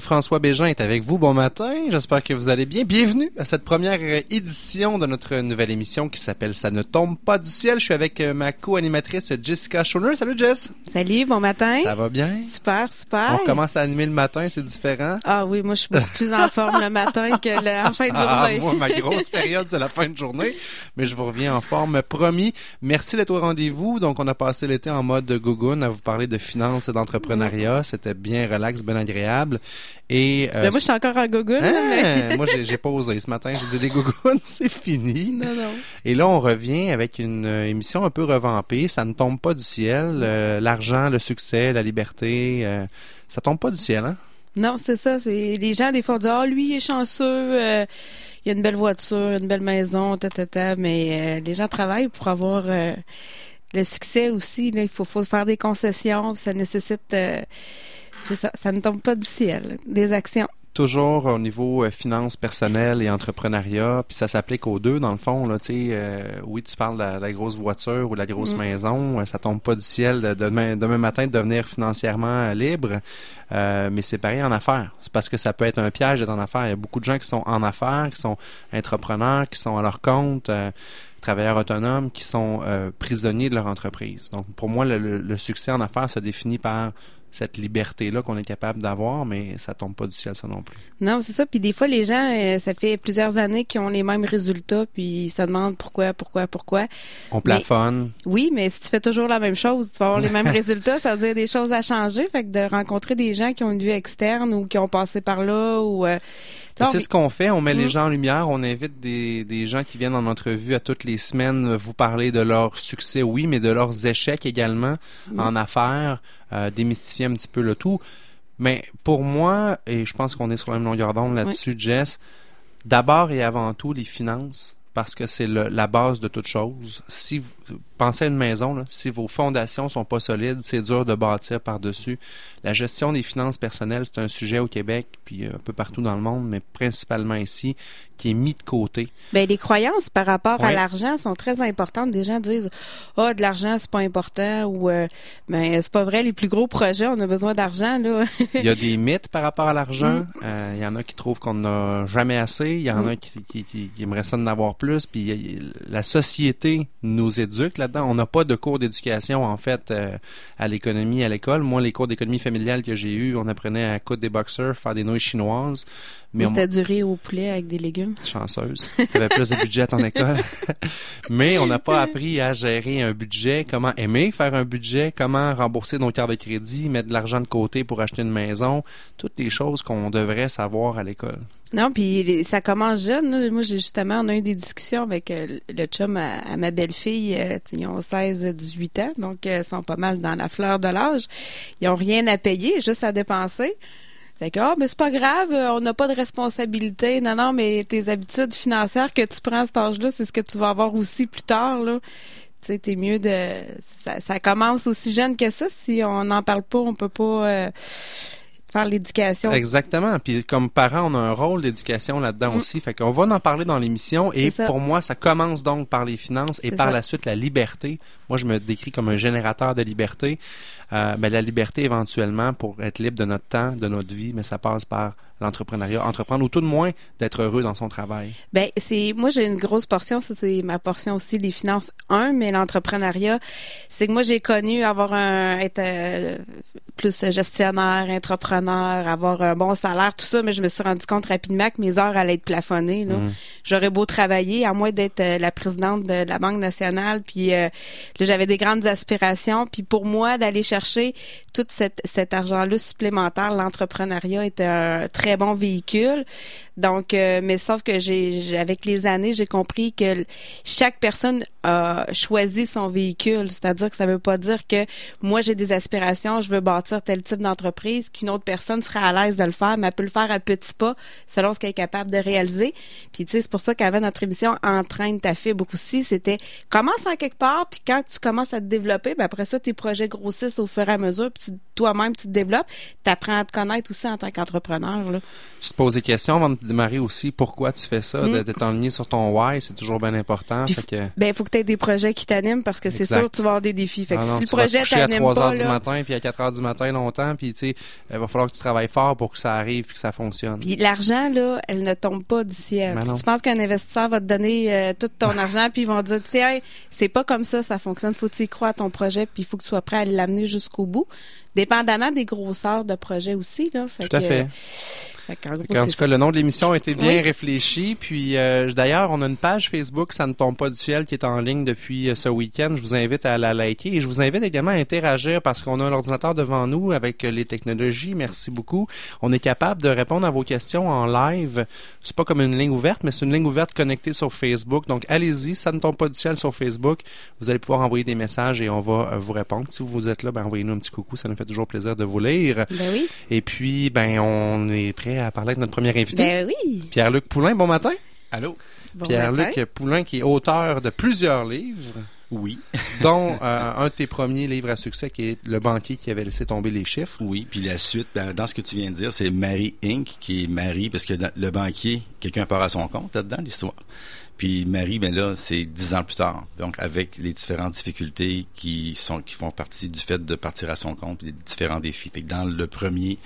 François Bégin est avec vous. Bon matin. J'espère que vous allez bien. Bienvenue à cette première édition de notre nouvelle émission qui s'appelle Ça ne tombe pas du ciel. Je suis avec euh, ma co-animatrice Jessica Schoner. Salut Jess. Salut, bon matin. Ça va bien? Super, super. On commence à animer le matin, c'est différent. Ah oui, moi je suis beaucoup plus en forme le matin que la fin de ah, journée. Ah, moi, ma grosse période, c'est la fin de journée. Mais je vous reviens en forme, promis. Merci d'être au rendez-vous. Donc, on a passé l'été en mode Gogun à vous parler de finances et d'entrepreneuriat. C'était bien relax, bien agréable. Et, euh, moi, je suis encore en gogoune. Hein? moi, j'ai posé ce matin. J'ai dit, les gougounes, c'est fini. Non, non. Et là, on revient avec une euh, émission un peu revampée. Ça ne tombe pas du ciel. Euh, l'argent, le succès, la liberté, euh, ça tombe pas du ciel, hein? Non, c'est ça. C'est les gens des fois disent ah lui il est chanceux, il a une belle voiture, une belle maison, ta ta ta. Mais les gens travaillent pour avoir le succès aussi. Là. Il faut, faut faire des concessions. Ça nécessite c'est ça, ça ne tombe pas du ciel. Des actions. Toujours au niveau euh, finances personnelles et entrepreneuriat, puis ça s'applique aux deux dans le fond. Là, euh, oui, tu parles de la, grosse voiture ou de la grosse mm. maison, euh, ça tombe pas du ciel de demain, demain matin de devenir financièrement libre, mais c'est pareil en affaires, parce que ça peut être un piège d'être en affaires. Il y a beaucoup de gens qui sont en affaires, qui sont entrepreneurs, qui sont à leur compte travailleurs autonomes qui sont prisonniers de leur entreprise. Donc, pour moi, le, succès en affaires se définit par cette liberté-là qu'on est capable d'avoir, mais ça tombe pas du ciel, ça non plus. Non, c'est ça. Puis des fois, les gens, euh, ça fait plusieurs années qu'ils ont les mêmes résultats, puis ils se demandent pourquoi, pourquoi, pourquoi. On plafonne. oui, mais si tu fais toujours la même chose, tu vas avoir les mêmes résultats, ça veut dire des choses à changer. Fait que de rencontrer des gens qui ont une vue externe ou qui ont passé par là ou euh, c'est ce qu'on fait. On met les mm. gens en lumière. On invite des, des gens qui viennent en entrevue à toutes les semaines vous parler de leur succès, oui, mais de leurs échecs également en affaires, euh, démystifier un petit peu le tout. Mais pour moi, et je pense qu'on est sur la même longueur d'onde là-dessus, Jess, d'abord et avant tout, les finances, parce que c'est la base de toute chose. Si vous pensez à une maison, là, si vos fondations sont pas solides, c'est dur de bâtir par-dessus. La gestion des finances personnelles, c'est un sujet au Québec, puis un peu partout dans le monde, mais principalement ici, qui est mis de côté. Ben les croyances par rapport à l'argent sont très importantes. Des gens disent "Ah, oh, de l'argent, c'est pas important" ou euh, ben c'est pas vrai, les plus gros projets, on a besoin d'argent là." il y a des mythes par rapport à l'argent. Mm. Euh, il y en a qui trouvent qu'on n'a jamais assez, il y en a mm. qui, qui, aimeraient ça d'en avoir plus, puis la société nous éduque là-dedans. On n'a pas de cours d'éducation en fait euh, à l'économie à l'école. Moi, les cours d'économie familiale que j'ai eu, on apprenait à coudre des boxers, faire des nouilles chinoises. Mais c'était duré au poulet avec des légumes. Chanceuse. Tu avais plus de budget à ton école. Mais on n'a pas appris à gérer un budget, comment aimer faire un budget, comment rembourser nos cartes de crédit, mettre de l'argent de côté pour acheter une maison, toutes les choses qu'on devrait savoir à l'école. Non, puis ça commence jeune. Moi, j'ai justement, on a eu des discussions avec euh, le chum à, ma belle-fille. Euh, ils ont 16-18 ans, donc euh, ils sont pas mal dans la fleur de l'âge. Ils ont rien à payer, juste à dépenser. D'accord, mais c'est pas grave, euh, on n'a pas de responsabilité. Non, non, mais tes habitudes financières que tu prends à cet âge-là, c'est ce que tu vas avoir aussi plus tard, là. Tu sais, t'es mieux de... Ça, commence aussi jeune que ça. Si on n'en parle pas, on peut pas... Euh, faire l'éducation. Exactement. Puis comme parents, on a un rôle d'éducation là-dedans mm. aussi. Fait qu'on va en parler dans l'émission. Et pour moi, ça commence donc par les finances et par la suite la liberté. Moi, je me décris comme un générateur de liberté. Euh, ben, la liberté éventuellement pour être libre de notre temps, de notre vie, mais ça passe par l'entrepreneuriat, entreprendre ou tout de moins d'être heureux dans son travail. Ben c'est moi j'ai une grosse portion, ça c'est ma portion aussi les finances un, mais l'entrepreneuriat, c'est que moi j'ai connu avoir un être euh, plus gestionnaire, entrepreneur, avoir un bon salaire, tout ça, mais je me suis rendu compte rapidement que mes heures allaient être plafonnées. Là. Mm. J'aurais beau travailler, à moins d'être euh, la présidente de la Banque nationale, puis euh, j'avais des grandes aspirations, puis pour moi d'aller chercher tout cet, cet argent-là supplémentaire, l'entrepreneuriat était un très bon véhicule. Donc, euh, mais sauf que j'ai, avec les années, j'ai compris que chaque personne a choisi son véhicule. C'est-à-dire que ça veut pas dire que moi j'ai des aspirations, je veux bâtir tel type d'entreprise, qu'une autre personne serait à l'aise de le faire, mais elle peut le faire à petits pas selon ce qu'elle est capable de réaliser. Puis tu sais, c'est pour ça qu'avant notre émission Entraîne ta fibre aussi, c'était commence en quelque part, puis quand tu commences à te développer, ben après ça tes projets grossissent au fur et à mesure, puis toi-même tu te développes, tu apprends à te connaître aussi en tant qu'entrepreneur. Là. Tu te poses des questions avant de démarrer aussi pourquoi tu fais ça, mm. d'être en ligne sur ton why, c'est toujours bien important. Il faut que que tu aies des projets qui t'animent parce que c'est sûr que tu vas avoir des défis. Fait que Ah non, si le projet coucher à t'anime 3 pas, heures du matin, puis à 4 heures du matin longtemps, puis tu sais, il va falloir que tu travailles fort pour que ça arrive puis que ça fonctionne. Puis l'argent, là, elle ne tombe pas du ciel. Si tu penses qu'un investisseur va te donner euh, tout ton argent, puis ils vont te dire, tiens, c'est pas comme ça, ça fonctionne. Faut que tu y crois à ton projet, puis il faut que tu sois prêt à l'amener jusqu'au bout. Dépendamment des grosseurs de projet aussi, là. Fait Tout à que, fait. fait qu'en gros, en tout cas, le nom de l'émission a été bien Oui. réfléchi. Puis euh, d'ailleurs, on a une page Facebook, ça ne tombe pas du ciel, qui est en ligne depuis euh, ce week-end. Je vous invite à la liker et je vous invite également à interagir parce qu'on a un ordinateur devant nous avec euh, les technologies. Merci beaucoup. On est capable de répondre à vos questions en live. C'est pas comme une ligne ouverte, mais c'est une ligne ouverte connectée sur Facebook. Donc allez-y, ça ne tombe pas du ciel sur Facebook. Vous allez pouvoir envoyer des messages et on va vous répondre. Si vous êtes là, ben envoyez-nous un petit coucou, ça nous fait toujours plaisir de vous lire. Ben oui. Et puis, ben, on est prêt à parler avec notre premier invité. Ben oui. Pierre-Luc Poulain, bon matin. Allô? Bon Pierre-Luc. Poulain, qui est auteur de plusieurs livres, Oui. dont euh, un de tes premiers livres à succès, qui est Le banquier qui avait laissé tomber les chiffres. Oui, puis la suite, ben, dans ce que tu viens de dire, c'est Marie Inc., qui est Marie, parce que dans- le banquier, quelqu'un part à son compte là-dedans, l'histoire. Puis Marie, ben là, c'est dix ans plus tard. Donc, avec les différentes difficultés qui sont qui font partie du fait de partir à son compte, les différents défis. Fait dans le premier,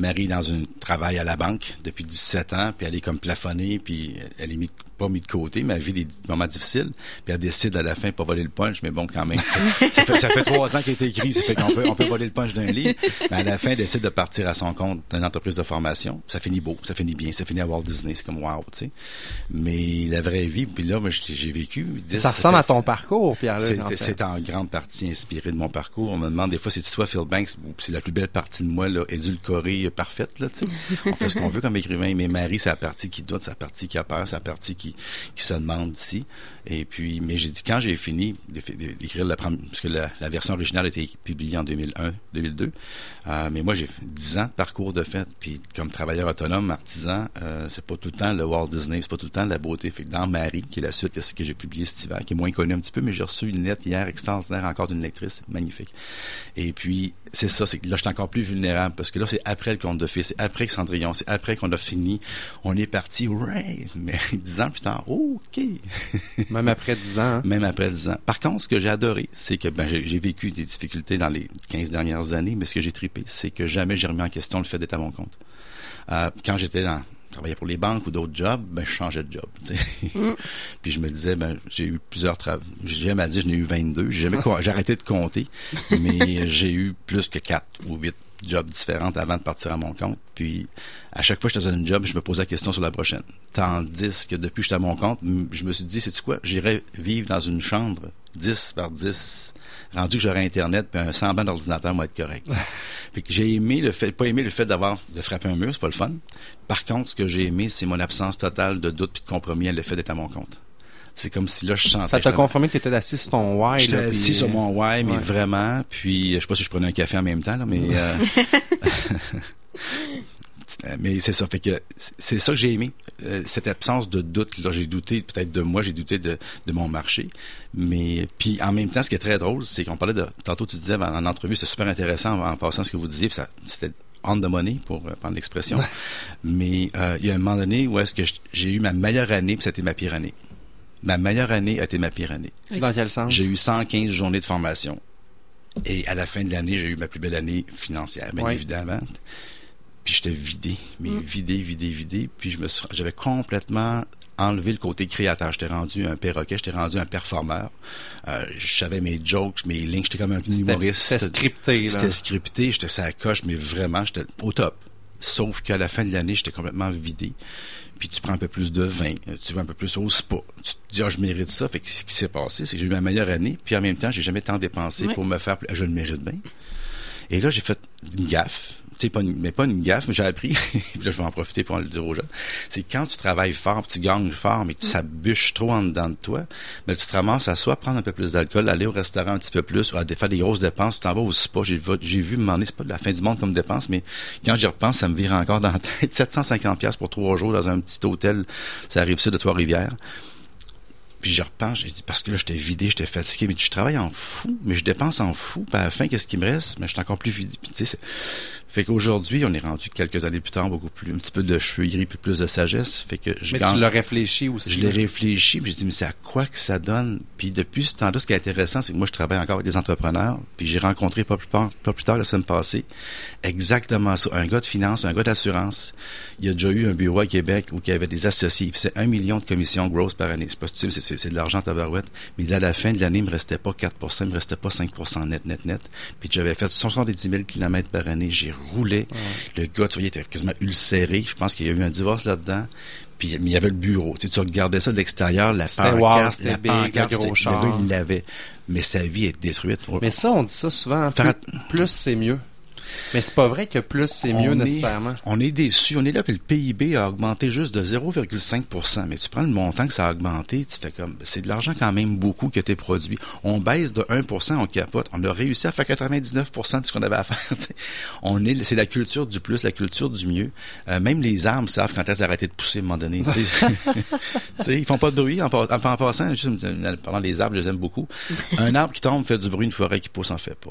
Marie dans un travail à la banque depuis 17 ans, puis elle est comme plafonnée, puis elle est mis, pas mis de côté, mais elle vit des moments difficiles, puis elle décide à la fin de pas voler le punch, mais bon, quand même. ça, fait, ça fait trois ans qu'il est écrit, ça fait qu'on peut, on peut voler le punch d'un livre, mais à la fin, elle décide de partir à son compte d'une entreprise de formation. Ça finit beau, ça finit bien, ça finit à Walt Disney, c'est comme wow, tu sais. Mais la vraie vie, puis là, moi, j'ai vécu. Ça ressemble à ton parcours, Pierre-Luc. c'est en fait. en grande partie inspiré de mon parcours. On me demande des fois, c'est toi Phil Banks, ou c'est la plus belle partie de moi, là, édulcorée, parfaite, là. On fait ce qu'on veut comme écrivain, mais Marie, c'est la partie qui doute, c'est la partie qui a peur, c'est la partie qui, qui se demande si. Et puis, mais j'ai dit, quand j'ai fini d'é- d'é- d'écrire la première, parce que la, version originale a été publiée en 2001, 2002, euh, mais moi, j'ai fait 10 ans de parcours de fait, puis comme travailleur autonome, artisan, euh, c'est pas tout le temps le Walt Disney, c'est pas tout le temps la beauté. Fait que dans Marie, qui est la suite ce que j'ai publié cet hiver, qui est moins connu un petit peu, mais j'ai reçu une lettre hier extraordinaire encore d'une lectrice, magnifique. Et puis, c'est ça, c'est là, je suis encore plus vulnérable, parce que là, c'est après le conte de fées, c'est après que Cendrillon, c'est après qu'on a fini, on est parti, ouais, mais dix ans plus tard, OK. Même après 10 ans. hein. Même après 10 ans. Par contre, ce que j'ai adoré, c'est que ben, j'ai vécu des difficultés dans les 15 dernières années, mais ce que j'ai trippé, c'est que jamais j'ai remis en question le fait d'être à mon compte. Euh, quand j'étais dans travaillais pour les banques ou d'autres jobs, ben je changeais de job. sais. Puis je me disais, ben j'ai eu plusieurs travaux. J'ai jamais dit, j'en ai eu 22. J'ai jamais j'ai arrêté de compter, mais j'ai eu plus que 4 ou 8 jobs différents avant de partir à mon compte. Puis à chaque fois que je faisais un job, je me posais la question sur la prochaine. Tandis que depuis que j'étais à mon compte, je me suis dit, c'est quoi, j'irais vivre dans une chambre 10 par 10, rendu que j'aurais Internet, puis un semblant d'ordinateur, moi, être correct. fait que j'ai aimé le fait, pas aimé le fait d'avoir, de frapper un mur, c'est pas le fun. Par contre, ce que j'ai aimé, c'est mon absence totale de doute puis de compromis à le fait d'être à mon compte. C'est comme si là, je sentais... Ça t'a confirmé que tu étais assis sur ton why. J'étais puis- assis sur mon why, mais Ouais. vraiment. Puis, je sais pas si je prenais un café en même temps, là, mais... euh, mais c'est ça, fait que c'est- ça que j'ai aimé, euh, cette absence de doute. Là, j'ai douté peut-être de moi, j'ai douté de, de mon marché, mais puis en même temps, ce qui est très drôle, c'est qu'on parlait de tantôt tu disais en, en entrevue, c'est super intéressant en, en passant ce que vous disiez, puis ça c'était on the money pour euh, prendre l'expression. Mais euh, il y a un moment donné où est-ce que j'ai eu ma meilleure année, puis c'était ma pire année. Ma meilleure année a été ma pire année. Dans quel sens? J'ai eu 115 journées de formation. Et à la fin de l'année, j'ai eu ma plus belle année financière, bien Ouais. évidemment. Puis j'étais vidé, mais vidé, vidé, vidé. Puis je me suis, j'avais complètement enlevé le côté créateur. J'étais rendu un perroquet, j'étais rendu un performeur. Euh, je savais mes jokes, mes lignes, j'étais comme un C'était- humoriste. C'était scripté, là. C'était scripté, j'étais ça coche, mais vraiment, j'étais au top. Sauf qu'à la fin de l'année, j'étais complètement vidé. Puis tu prends un peu plus de vin, tu vas un peu plus au spa. Tu te dis, ah, je mérite ça. Fait que ce qui s'est passé, c'est que j'ai eu ma meilleure année, puis en même temps, j'ai jamais tant dépensé pour me faire, ah, je le mérite bien. Et là, j'ai fait une gaffe. Sais, pas une- mais pas une gaffe, mais j'ai appris. puis là, je vais en profiter pour en le dire aux gens. C'est quand tu travailles fort, puis tu gagnes fort, mais que ça bûche trop en dedans de toi, mais tu te ramasses à soit prendre un peu plus d'alcool, aller au restaurant un petit peu plus, ou à faire des grosses dépenses, tu t'en vas au spa. J'ai, vu- j'ai vu, m'en c'est pas de la fin du monde comme dépense, mais quand j'y repense, ça me vire encore dans la tête. 750 pièces pour trois jours dans un petit hôtel, ça arrive ça de Trois-Rivières. Puis je repense, j'ai dit, parce que là, j'étais vidé, j'étais fatigué, mais je travaille en fou, mais je dépense en fou. Puis à la fin, qu'est-ce qui me reste? Mais je suis encore plus vidé. Puis, tu sais, fait qu'aujourd'hui, on est rendu quelques années plus tard, beaucoup plus, un petit peu de cheveux gris, puis plus de sagesse. Fait que je Mais gagne- tu l'as réfléchi aussi. je l'ai réfléchi, puis j'ai dit, mais c'est à quoi que ça donne? Puis depuis ce temps-là, ce qui est intéressant, c'est que moi, je travaille encore avec des entrepreneurs, puis j'ai rencontré pas plus, tard, pas plus tard la semaine passée, exactement ça. Un gars de finance, un gars d'assurance. Il a déjà eu un bureau à Québec où il y avait des associés. Il faisait un million de commissions grosses par année. C'est pas stupide, c'est, c'est, de l'argent à tabarouette. Mais à la fin de l'année, il me restait pas 4% il me restait pas 5% net, net, net. Puis j'avais fait 70 000 km par année. J'ai roulé. Le gars, tu voyais, était quasiment ulcéré. Je pense qu'il y a eu un divorce là-dedans. Puis mais il y avait le bureau. Tu, sais, tu regardais ça de l'extérieur, la wow, pancarte, c'était la big, pancarte, le gros gars, il l'avait. Mais sa vie est détruite. Mais ça, on dit ça souvent. hein, plus c'est mieux. Mais c'est pas vrai que plus c'est mieux est- nécessairement. On est déçu. On est là, puis le PIB a augmenté juste de 0,5% Mais tu prends le montant que ça a augmenté, tu fais comme, c'est de l'argent quand même beaucoup qui a été produit. On baisse de 1% on capote. On a réussi à faire 99% de ce qu'on avait à faire. tu. On est, c'est la culture du plus, la culture du mieux. Euh, même les arbres savent quand elles arrêter de pousser à un moment donné. tu. Tu ils font pas de bruit en, pa- en, en passant. Juste, en parlant des arbres, je les aime beaucoup. Un arbre qui tombe fait du bruit, une forêt qui pousse en fait pas.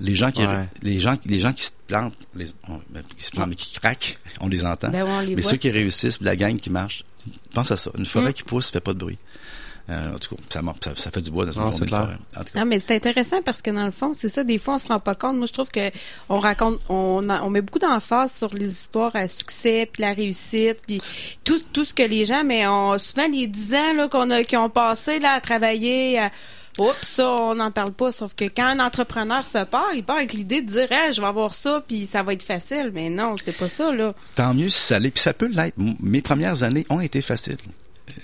les gens qui, Ouais. les gens, les gens qui se plantent, les, on- ben, qui se plantent mais qui craquent, on les entend. Ben ouais, on les mais voit. ceux qui réussissent, la gang qui marche, pense à ça. Une forêt Mm. qui pousse fait pas de bruit. Euh, en tout cas, ça, mar- ça, ça fait du bois dans une Non, journée c'est de clair. forêt. En tout cas, Non, mais c'est intéressant parce que dans le fond, c'est ça, des fois, on se rend pas compte. Moi, je trouve que on raconte, on, met beaucoup d'emphase sur les histoires à succès, puis la réussite, puis tout, tout ce que les gens, mais on, souvent les 10 ans, là, qu'on a, qui ont passé, là, à travailler, à, Oups, ça, on n'en parle pas. Sauf que quand un entrepreneur se part, il part avec l'idée de dire, Hey, je vais avoir ça, puis ça va être facile. Mais non, c'est pas ça, là. tant mieux si ça l'est. Puis ça peut l'être. Mes premières années ont été faciles.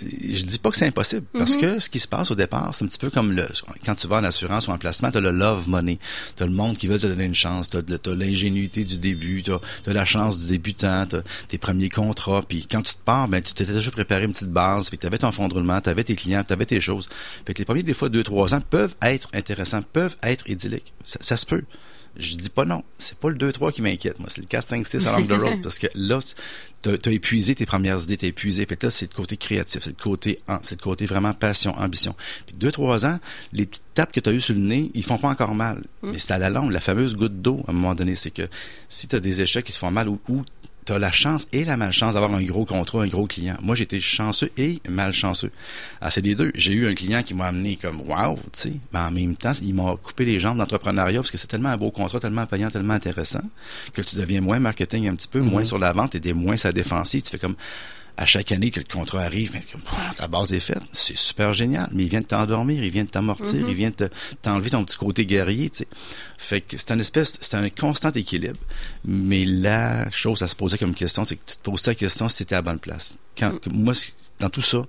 Je dis pas que c'est impossible, parce Mhm. que ce qui se passe au départ, c'est un petit peu comme le, quand tu vas en assurance ou en placement, tu as le love money. Tu as le monde qui veut te donner une chance, tu as, l'ingénuité du début, tu as, la chance du débutant, tu tes premiers contrats, puis quand tu te pars, ben, tu t'étais déjà préparé une petite base, fait que tu avais ton fonds de roulement, tu avais tes clients, tu avais tes choses. Fait que les premiers, des fois, deux, trois ans peuvent être intéressants, peuvent être idylliques. Ça, ça se peut. Je dis pas non. C'est pas le 2-3 qui m'inquiète, moi. C'est le 4, 5, 6 along the road. parce que là, tu as, épuisé tes premières idées, t'as épuisé. Fait que là, c'est le côté créatif, c'est le côté, en- c'est le côté vraiment passion, ambition. Puis 2-3 ans, les petites tapes que tu as eues sur le nez, ils font pas encore mal. Mais c'est à la longue, la fameuse goutte d'eau, à un moment donné. C'est que si tu as des échecs qui te font mal ou, ou tu as la chance et la malchance d'avoir un gros contrat, un gros client. Moi, j'étais chanceux et malchanceux. Ah, c'est les deux. J'ai eu un client qui m'a amené comme wow, tu sais, mais en même temps, il m'a coupé les jambes d'entrepreneuriat parce que c'est tellement un beau contrat, tellement payant, tellement intéressant que tu deviens moins marketing un petit peu, moins sur la vente et des moins sa défensive. Tu fais comme à chaque année que le contrat arrive, la base est faite, c'est super génial. Mais il vient de t'endormir, il vient de t'amortir, il vient de te- t'enlever ton petit côté guerrier, tu sais. Fait que c'est une espèce, c'est un constant équilibre. Mais la chose à se poser comme question, c'est que tu te poses ta question si tu étais à la bonne place. Quand, que moi, dans tout ça,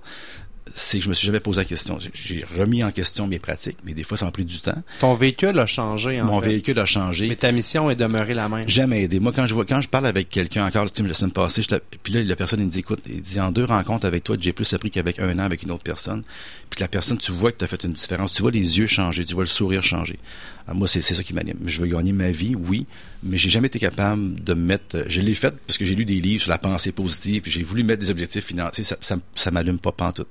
c'est que je me suis jamais posé la question. J'ai- remis en question mes pratiques, mais des fois, ça m'a pris du temps. Ton véhicule a changé, en Mon fait. véhicule a changé. Mais ta mission est demeurée la même. J'aime aider. Moi, quand je vois, quand je parle avec quelqu'un encore, tu sais, la semaine passée, je puis là, la personne, il me dit, écoute, il dit, en deux rencontres avec toi, j'ai plus appris qu'avec un an avec une autre personne. Puis la personne, tu vois que tu as fait une différence. Tu vois les yeux changer, tu vois le sourire changer. Ah, moi, c'est ça qui m'anime. Je veux gagner ma vie, oui, mais j'ai jamais été capable de me mettre, je l'ai fait parce que j'ai lu des livres sur la pensée positive, j'ai voulu mettre des objectifs financiers, ça, ça, ça m'allume pas pantoute.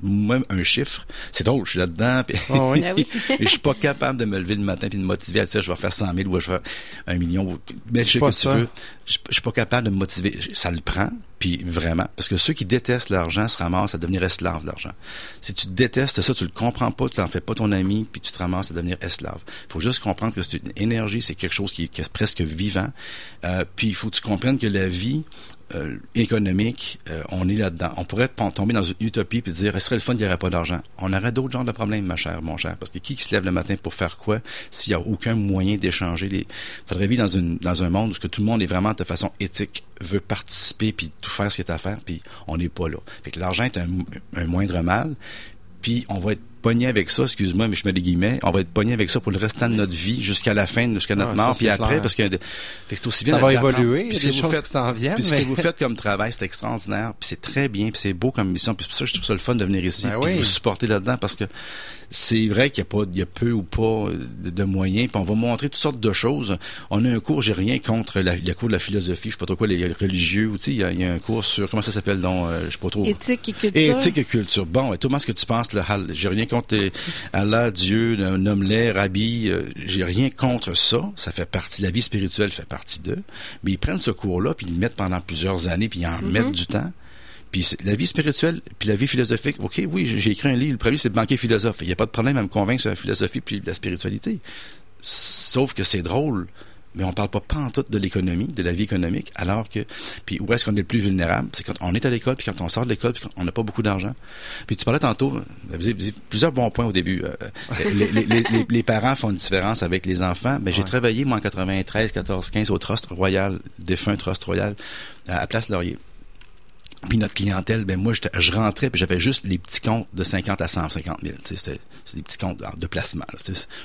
Un chiffre, c'est drôle, je suis là-dedans, puis oui? Oui. et je suis pas capable de me lever le matin puis de me motiver à dire je vais faire 100 000 ou je vais faire un million. ou- Mais je sais pas que tu ça. veux. Je, je suis pas capable de me motiver. Ça le prend, puis vraiment. Parce que ceux qui détestent l'argent se ramassent à devenir esclaves de l'argent. Si tu détestes ça, tu le comprends pas, tu t'en fais pas ton ami, puis tu te ramasses à devenir esclave. Il faut juste comprendre que c'est une énergie, c'est quelque chose qui, qui est presque vivant. Euh, puis il faut que tu comprennes que la vie euh, économique, euh, on est là-dedans. On pourrait tomber dans une utopie puis dire, ce serait le fun qu'il n'y aurait pas d'argent. On aurait d'autres genres de problèmes, ma chère, mon cher. Parce que qui, se lève le matin pour faire quoi s'il n'y a aucun moyen d'échanger les... faudrait vivre dans, une, dans un monde où tout le monde est vraiment de façon éthique, veut participer puis tout faire ce qu'il a à faire, puis on n'est pas là. Fait que l'argent est un, un moindre mal, puis on va être pogné avec ça, excuse-moi, mais je mets des guillemets, on va être pogné avec ça pour le restant de notre vie, jusqu'à la fin, jusqu'à notre Ouais, mort, ça, puis après, clair. parce que c'est aussi bien Ça va évoluer, Puis ce que vous choses faites- s'en viennent, Puis ce mais- que vous faites comme travail, c'est extraordinaire, puis c'est très bien, puis c'est beau comme mission, puis c'est pour ça que je trouve ça le fun de venir ici, Ben puis oui. de vous supporter là-dedans, parce que c'est vrai qu'il y a pas, il y a peu ou pas de, de moyens, puis on va montrer toutes sortes de choses. On a un cours, j'ai rien contre la, le cours de la philosophie, je sais pas trop quoi, les religieux, ou tu sais, il y, a- il y a un cours sur, comment ça s'appelle, donc, euh, je sais pas trop. Éthique et culture. Éthique et culture. Bon, et Thomas, ce que tu penses, Hal- j'ai rien contre les- Allah, Dieu, nomme-les, Rabbi, euh, j'ai rien contre ça. Ça fait partie, la vie spirituelle fait partie d'eux. Mais ils prennent ce cours-là, puis ils le mettent pendant plusieurs années, puis ils en mettent du temps. Puis la vie spirituelle, puis la vie philosophique, OK, oui, j'ai écrit un livre, le premier, c'est de banquier philosophe. Il n'y a pas de problème à me convaincre sur la philosophie puis la spiritualité. Sauf que c'est drôle, mais on parle pas pantoute de l'économie, de la vie économique, alors que, puis où est-ce qu'on est le plus vulnérable? C'est quand on est à l'école, puis quand on sort de l'école, puis quand on n'a pas beaucoup d'argent. Puis tu parlais tantôt, vous avez, vous avez plusieurs bons points au début. Euh, les, les- les- les- les parents font une différence avec les enfants. Ben, j'ai Ouais. travaillé, moi, en 93, 14, 15, au Trust Royal, défunt Trust Royal, à Place Laurier. Puis notre clientèle, ben moi, je rentrais, puis j'avais juste les petits comptes de 50 à 150 000. Tu sais, C'était des petits comptes de placement. là.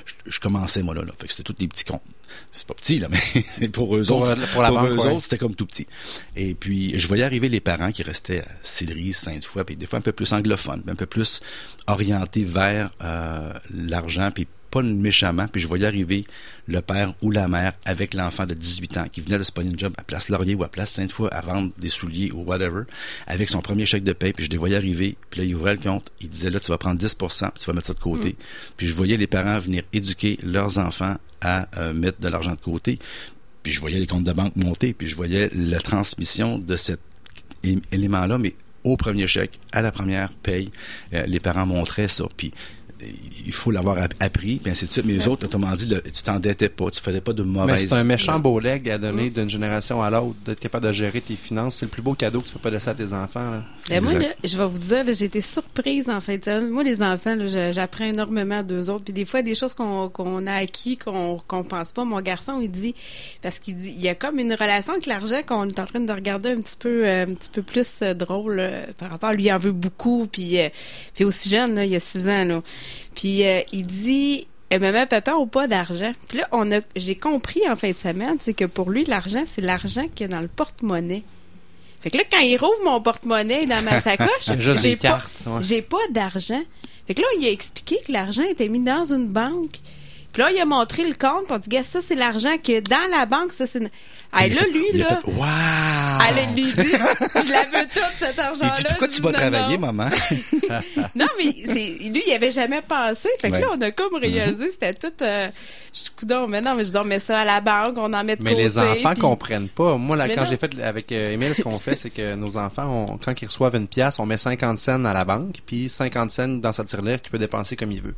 Je, je commençais, moi, là. là. Fait que c'était tous des petits comptes. C'est pas petit, là, mais pour eux Pour, autres, pour banque, eux ouais. autres, c'était comme tout petit. Et puis, je voyais arriver les parents qui restaient à Cédric, Sainte-Foy, puis des fois un peu plus anglophones, un peu plus orientés vers euh, l'argent, puis pas méchamment. Puis je voyais arriver le père ou la mère avec l'enfant de 18 ans qui venait de se job à Place Laurier ou à Place Sainte-Foy à vendre des souliers ou whatever, avec son premier chèque de paie. Puis je les voyais arriver, puis là, il ouvrait le compte. Il disait, là, tu vas prendre 10% puis tu vas mettre ça de côté. Puis je voyais les parents venir éduquer leurs enfants à euh, mettre de l'argent de côté. Puis je voyais les comptes de banque monter, puis je voyais la transmission de cet élément-là, mais au premier chèque, à la première paye, euh, les parents montraient ça. Puis il faut l'avoir app- appris, puis ainsi de suite. Mais les autres, autrement dit, le- tu t'endettais pas, tu faisais pas de Mais mauvaises... c'est un méchant beau leg à donner d'une génération à l'autre, d'être capable de gérer tes finances. C'est le plus beau cadeau que tu peux pas laisser à tes enfants. là. Ben moi, là, je vais vous dire, là, j'ai été surprise en fait. Moi, les enfants, j'apprends énormément d'eux autres. Puis des fois, des choses qu'on qu'on a acquis, qu'on qu'on pense pas. Mon garçon, il dit, parce qu'il dit, il y a comme une relation avec l'argent qu'on est en train de regarder un petit peu, euh, un petit peu plus euh, drôle euh, par rapport. à Lui, il en veut beaucoup. Puis, euh, puis aussi jeune, là, il y a six ans. Là. Puis euh, il dit. Eh, maman, papa ont pas d'argent. Puis là, on a, j'ai compris en fin de semaine, c'est que pour lui, l'argent, c'est l'argent qu'il y a dans le porte-monnaie. Fait que là, quand il rouvre mon porte-monnaie dans ma sacoche, j'ai pas, cartes. ouais. j'ai pas d'argent. Fait que là, il a expliqué que l'argent était mis dans une banque. Puis là, il a montré le compte, puis on dit, gars, ça, c'est l'argent que dans la banque, ça, c'est... Ah, a là, lui, il là, fait, Wow! elle lui dit, je la veux toute, cet Il argent-là. dit, pourquoi tu vas non, travailler, non. maman? Non, mais c'est, lui, il avait jamais pensé. Fait que Ouais. là, on a comme réalisé, c'était tout, euh, je suis coudonc, mais non, mais je dis, on met ça à la banque, on en met de Mais côté. les enfants puis- comprennent pas. Moi, là, Mais quand j'ai fait avec euh, Emile, ce qu'on fait, c'est que nos enfants, on- quand ils reçoivent une pièce, on met 50 cents à la banque, puis 50 cents dans sa tirelire qu'il peut dépenser comme il veut.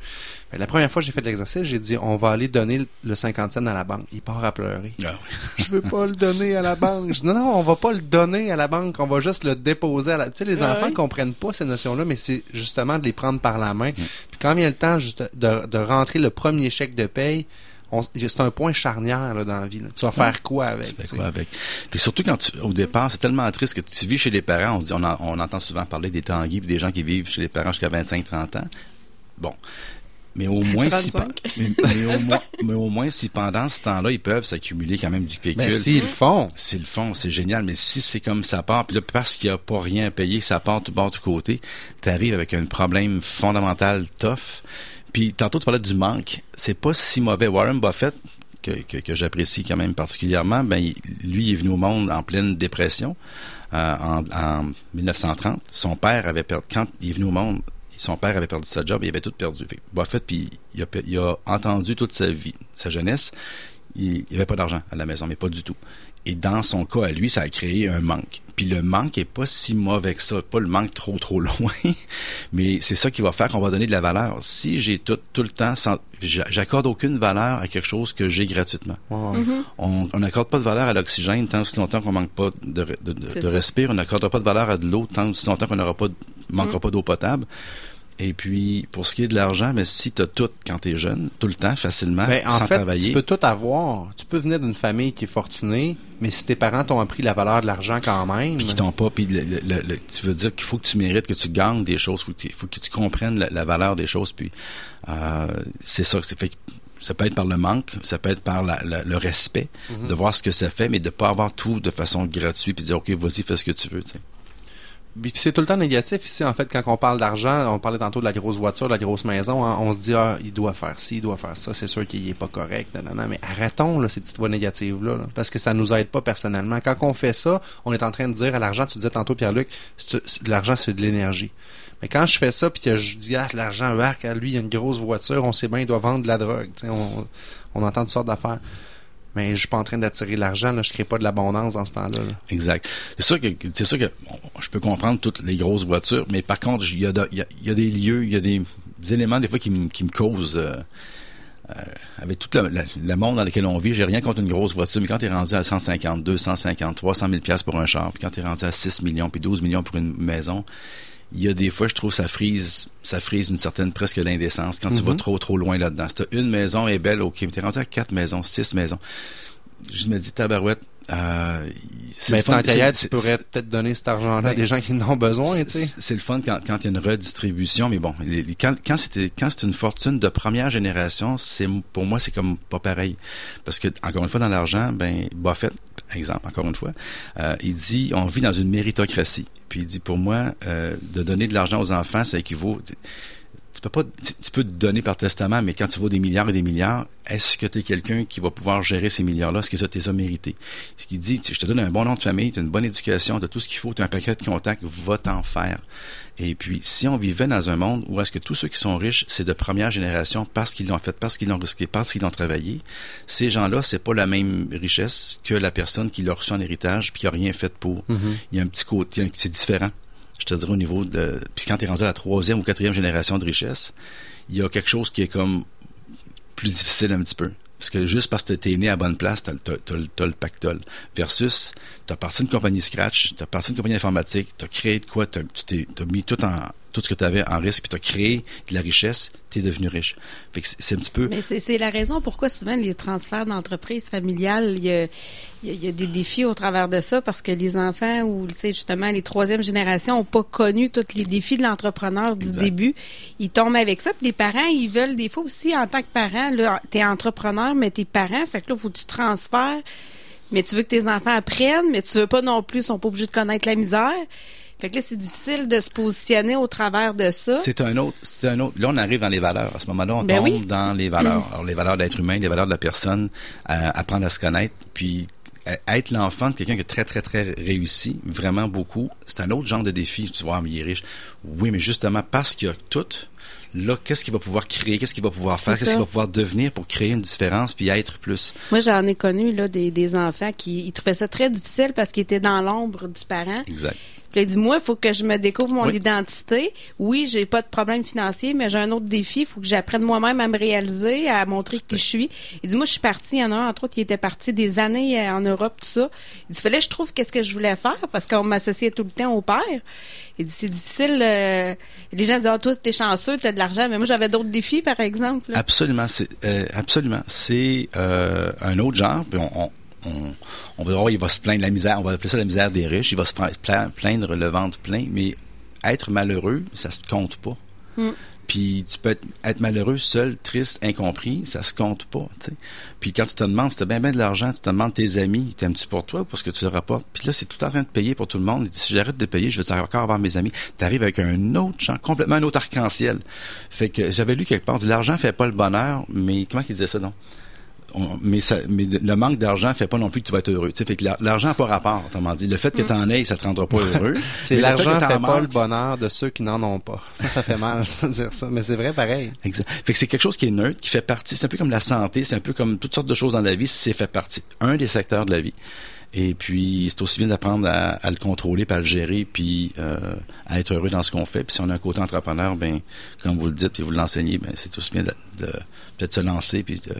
Mais la première fois que j'ai fait l'exercice, j'ai dit, on va aller donner le- le 50 cents à la banque. Il part à pleurer. Ah oui. Je veux pas le donner à la banque. Je dis, non, non, on va pas le donner à la banque, on va juste le déposer à la... Tu sais, les Ouais, enfants ouais. comprennent pas ces notions-là, mais c'est justement de les prendre par la main. Puis quand vient le temps juste de, de rentrer le premier chèque de paye, on- c'est un point charnière là, dans la vie. là. Tu vas faire quoi avec? Tu fais tu sais? quoi avec? Puis surtout quand tu, au départ, c'est tellement triste que tu vis chez les parents, on dit, on, en- on entend souvent parler des tanguis puis des gens qui vivent chez les parents jusqu'à 25-30 ans. Bon. Mais au moins, si, 35. mais, mais au moins, mais au moins, si pendant ce temps-là, ils peuvent s'accumuler quand même du pécule. Ben, s'ils le font. S'ils le font, c'est génial. Mais si c'est comme ça part, puis là, parce qu'il n'y a pas rien à payer, ça part tout bord, tout côté, t'arrives avec un problème fondamental tough. Puis tantôt, tu parlais du manque. C'est pas si mauvais. Warren Buffett, que, que, que j'apprécie quand même particulièrement, ben, lui, il est venu au monde en pleine dépression euh, en, en 1930. Son père avait perdu, quand il est venu au monde, son père avait perdu sa job, il avait tout perdu. Fait Buffett, puis il a, pe- il a entendu toute sa vie, sa jeunesse, il n'y avait pas d'argent à la maison, mais pas du tout. Et dans son cas à lui, ça a créé un manque. Puis le manque est pas si mauvais que ça, pas le manque trop trop loin, mais c'est ça qui va faire qu'on va donner de la valeur. Si j'ai tout tout le temps, j'accorde aucune valeur à quelque chose que j'ai gratuitement. Ouais. On on n'accorde pas de valeur à l'oxygène tant aussi longtemps qu'on manque pas de, de, de. On n'accordera pas de valeur à de l'eau tant aussi longtemps qu'on n'aura pas de- manquera pas d'eau potable. Et puis, pour ce qui est de l'argent, mais si tu as tout quand tu es jeune, tout le temps, facilement, Ben, en sans fait, travailler. tu peux tout avoir. Tu peux venir d'une famille qui est fortunée, mais si tes parents t'ont appris la valeur de l'argent quand même, puis t'ont pas, puis le- le- le- le- tu veux dire qu'il faut que tu mérites, que tu gagnes des choses, faut que faut que tu comprennes la, la valeur des choses, puis euh, c'est ça, c'est fait ça peut être par le manque, ça peut être par la- la- le respect, Mhm. de voir ce que ça fait, mais de pas avoir tout de façon gratuite, puis dire, OK, vas-y, fais ce que tu veux, c'est tout le temps négatif ici, en fait, quand on parle d'argent, on parlait tantôt de la grosse voiture, de la grosse maison, hein, on se dit, ah, il doit faire ci, il doit faire ça, c'est sûr qu'il est pas correct, non, non, mais arrêtons là, ces petites voix négatives-là, là, parce que ça nous aide pas personnellement. Quand on fait ça, on est en train de dire à l'argent, tu disais tantôt, Pierre-Luc, l'argent, c'est de l'énergie. Mais quand je fais ça, puis que je dis, ah, l'argent, à lui, il a une grosse voiture, on sait bien, il doit vendre de la drogue, on, on entend toutes sortes d'affaires. Mais je suis pas en train d'attirer l'argent, là, je crée pas de l'abondance dans ce temps-là. là. Exact. C'est sûr que c'est sûr que je peux comprendre toutes les grosses voitures, mais par contre, il y a, des lieux, il y a des, éléments des fois qui, me- qui me causent euh, euh, avec tout le, monde dans lequel on vit, j'ai rien contre une grosse voiture, mais quand tu es rendu à 150, 250, 300 000 pièces pour un char, puis quand tu es rendu à 6 millions, puis 12 millions pour une maison, il y a des fois, je trouve, ça frise, ça frise une certaine presque l'indécence quand tu Mhm. vas trop, trop loin là-dedans. Si t'as une maison est belle, ok, mais t'es rendu à quatre maisons, six maisons. Je me dis, tabarouette, euh, c'est Mais le fun- tant qu'à tu pourrais peut-être donner cet argent-là à Ben, des gens qui en ont besoin, c'est le fun quand, quand il y a une redistribution, mais bon, les- les- quand, quand c'était quand c'est une fortune de première génération, c'est pour moi c'est comme pas pareil, parce que encore une fois dans l'argent, ben Buffett, exemple, encore une fois, euh, il dit on vit dans une méritocratie, puis il dit pour moi euh, de donner de l'argent aux enfants, ça équivaut tu peux pas tu tu peux te donner par testament mais quand tu vois des milliards et des milliards est-ce que tu es quelqu'un qui va pouvoir gérer ces milliards là est-ce que ça t'es mérité ce qu'il dit je te donne un bon nom de famille tu as une bonne éducation tu as tout ce qu'il faut tu as un paquet de contacts va t'en faire. Et puis si on vivait dans un monde où est-ce que tous ceux qui sont riches c'est de première génération parce qu'ils l'ont fait parce qu'ils l'ont risqué parce qu'ils l'ont travaillé ces gens-là c'est pas la même richesse que la personne qui l'a reçu en héritage puis qui a rien fait pour. Mhm. il y a un petit côté c'est différent je te dirais au niveau de puis quand tu es rendu à la troisième ou quatrième génération de richesse il y a quelque chose qui est comme plus difficile un petit peu parce que juste parce que tu es né à bonne place, tu as, le pactole. Versus, tu as parti d'une compagnie Scratch, tu as parti d'une compagnie informatique, tu as créé de quoi, t'as- tu t'es as mis tout en tout ce que tu avais en risque, puis tu as créé de la richesse, tu es devenu riche. Fait que c'est- un petit peu... Mais c'est la raison pourquoi souvent les transferts d'entreprises familiales, il y, a, il y des défis au travers de ça parce que les enfants ou tu sais justement les troisième générations n'ont pas connu tous les défis de l'entrepreneur du Exact. début. Ils tombent avec ça. Puis les parents, ils veulent des fois aussi en tant que parent, là, t'es entrepreneur, mais t'es parent, fait que là, faut que tu transfères. Mais tu veux que tes enfants apprennent, mais tu veux pas non plus, ils sont pas obligés de connaître la misère. Fait que là, c'est difficile de se positionner au travers de ça. C'est un autre, c'est un autre. Là, on arrive dans les valeurs. À ce moment-là, on Ben tombe oui. dans les valeurs. Alors, les valeurs de l'être humain, les valeurs de la personne, euh, apprendre à se connaître, puis euh, être l'enfant de quelqu'un qui est très, très, très réussi, vraiment beaucoup, c'est un autre genre de défi. Tu vois, ah, mais il est riche. Oui, mais justement, parce qu'il y a tout, là, qu'est-ce qu'il va pouvoir créer, qu'est-ce qu'il va pouvoir faire, qu'est-ce qu'il va pouvoir devenir pour créer une différence, puis être plus? Moi, j'en ai connu là, des, des enfants qui ils trouvaient ça très difficile parce qu'ils étaient dans l'ombre du parent. Exact. Puis il dit, moi, il faut que je me découvre mon Oui. identité. Oui, j'ai pas de problème financier, mais j'ai un autre défi. Il faut que j'apprenne moi-même à me réaliser, à montrer qui je suis. Il dit, moi, je suis partie. Il y en a un, entre autres, qui était parti des années euh, en Europe, tout ça. Il dit, fallait que je trouve qu'est-ce que je voulais faire parce qu'on m'associait tout le temps au père. Il dit, c'est difficile. euh, les gens disent, ah, toi, t'es chanceux, t'as de l'argent. Mais moi, j'avais d'autres défis, par exemple. là. Absolument, c'est euh, absolument. C'est euh, un autre genre. Puis on, on, on, on va voir, il va se plaindre la misère. On va appeler ça la misère des riches. Il va se plaindre le ventre plein. Mais être malheureux, ça se compte pas. Mm. Puis tu peux être, être malheureux, seul, triste, incompris, ça se compte pas. Puis quand tu te demandes, si tu as bien, bien de l'argent, tu te demandes tes amis, t'aimes-tu pour toi ou pour ce que tu leur rapportes? Puis là, c'est tout en train de payer pour tout le monde. Si j'arrête de payer, je vais encore avoir mes amis. Tu arrives avec un autre champ, complètement un autre arc-en-ciel. Fait que j'avais lu quelque part, l'argent fait pas le bonheur, mais comment qu'il disait ça, non? On- mais, ça, mais le manque d'argent fait pas non plus que tu vas être heureux. Tu sais, fait que l'ar- l'argent n'a pas rapport, autrement dit. Le fait que tu en aies, ça te rendra pas heureux. C'est l'argent t'en fait pas le bonheur de ceux qui n'en ont pas. Ça, ça fait mal de dire ça, mais c'est vrai pareil. Exact. Fait que c'est quelque chose qui est neutre, qui fait partie. C'est un peu comme la santé, c'est un peu comme toutes sortes de choses dans la vie, c'est fait partie. Un des secteurs de la vie. Et puis, c'est aussi bien d'apprendre à, à le contrôler, puis à le gérer, puis euh, à être heureux dans ce qu'on fait. Puis si on a un côté entrepreneur, ben, comme vous le dites, puis vous l'enseignez, ben, c'est aussi bien de, de- peut-être se lancer, puis de,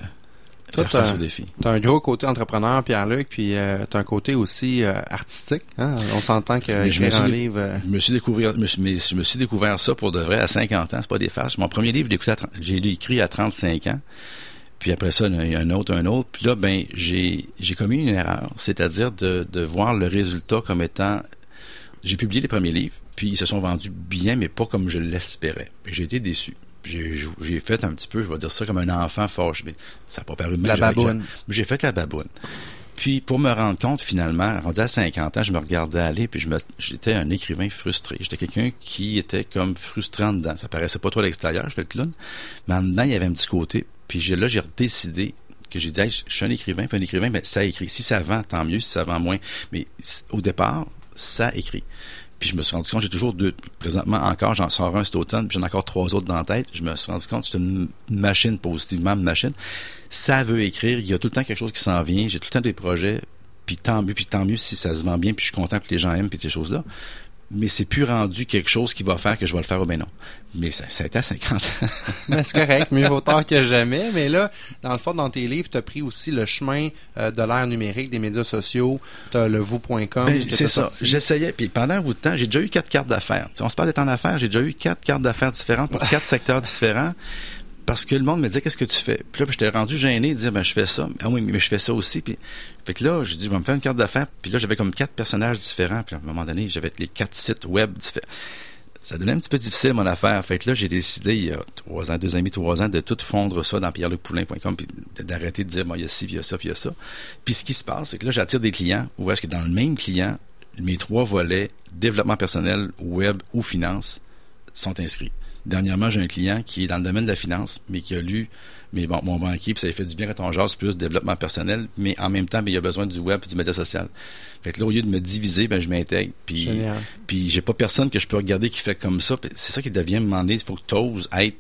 Toi, faire face t'as- aux défis. T'as un gros côté entrepreneur, Pierre-Luc, puis euh, t'as un côté aussi euh, artistique. Hein? On s'entend que Mais je me un livre... euh, Je me suis découvert, je me suis, mais je me suis découvert ça pour de vrai à 50 ans. C'est pas des farces. Mon premier livre, j'ai écrit à 35 ans. Puis après ça, il y a un autre, un autre. Puis là, ben, j'ai, commis une erreur. C'est-à-dire de, de voir le résultat comme étant, j'ai publié les premiers livres, puis ils se sont vendus bien, mais pas comme je l'espérais. J'ai été déçu. J'ai, fait un petit peu, je vais dire ça, comme un enfant fâché. Mais Ça n'a pas paru mal. La baboune. j'ai- fait la baboune. Puis pour me rendre compte finalement, rendu à 50 ans, je me regardais aller, puis j'étais un écrivain frustré. J'étais quelqu'un qui était comme frustré en dedans. Ça paraissait pas trop à l'extérieur, je fais le clown, mais en dedans il y avait un petit côté. Puis là j'ai décidé que j'ai dit, Hey, je suis un écrivain, puis un écrivain, mais ça écrit. Si ça vend, tant mieux. Si ça vend moins, mais au départ, ça écrit. Puis je me suis rendu compte, j'ai toujours deux. Présentement encore, j'en sors un cet automne, puis j'en ai encore trois autres dans la tête. Je me suis rendu compte, c'est une machine, positivement une machine. Ça veut écrire, il y a tout le temps quelque chose qui s'en vient, j'ai tout le temps des projets, puis tant mieux, puis tant mieux si ça se vend bien, puis je suis content que les gens aiment, puis ces choses-là. Mais c'est plus rendu quelque chose qui va faire que je vais le faire ou ben non. Mais ça, ça a été à 50 ans. Mais c'est correct, mieux vaut tard que jamais. Mais là, dans le fond, dans tes livres, tu as pris aussi le chemin euh, de l'ère numérique, des médias sociaux. Tu as le vous.com. Ben, c'est ça. J'essayais. Puis pendant un bout de temps, j'ai déjà eu quatre cartes d'affaires. On se parle d'être en affaires. J'ai déjà eu quatre cartes d'affaires différentes pour quatre secteurs différents. Parce que le monde me disait qu'est-ce que tu fais? Puis là, ben, j'étais rendu gêné de dire ben je fais ça. Ah oui, mais je fais ça aussi. Puis fait que là, j'ai dit je vais me faire une carte d'affaires. Puis là, j'avais comme quatre personnages différents. Puis à un moment donné, j'avais les quatre sites web différents. Ça devenait un petit peu difficile mon affaire. Fait que là, j'ai décidé il y a trois ans, deux ans et demi, trois ans, de tout fondre ça dans pierrelucpoulin.com puis d'arrêter de dire bon, il y a ci, il y a ça, puis il y a ça. Puis ce qui se passe, c'est que là, j'attire des clients où est-ce que dans le même client, mes trois volets, développement personnel, web ou finance, sont inscrits. Dernièrement, j'ai un client qui est dans le domaine de la finance, mais qui a lu mais bon, mon banquier, puis ça lui fait du bien quand on jase plus développement personnel, mais en même temps, ben, il a besoin du web et du média social. Fait que là, au lieu de me diviser, ben, je m'intègre. Puis, puis j'ai pas personne que je peux regarder qui fait comme ça. C'est ça qui devient, moment donné, il faut que tu oses être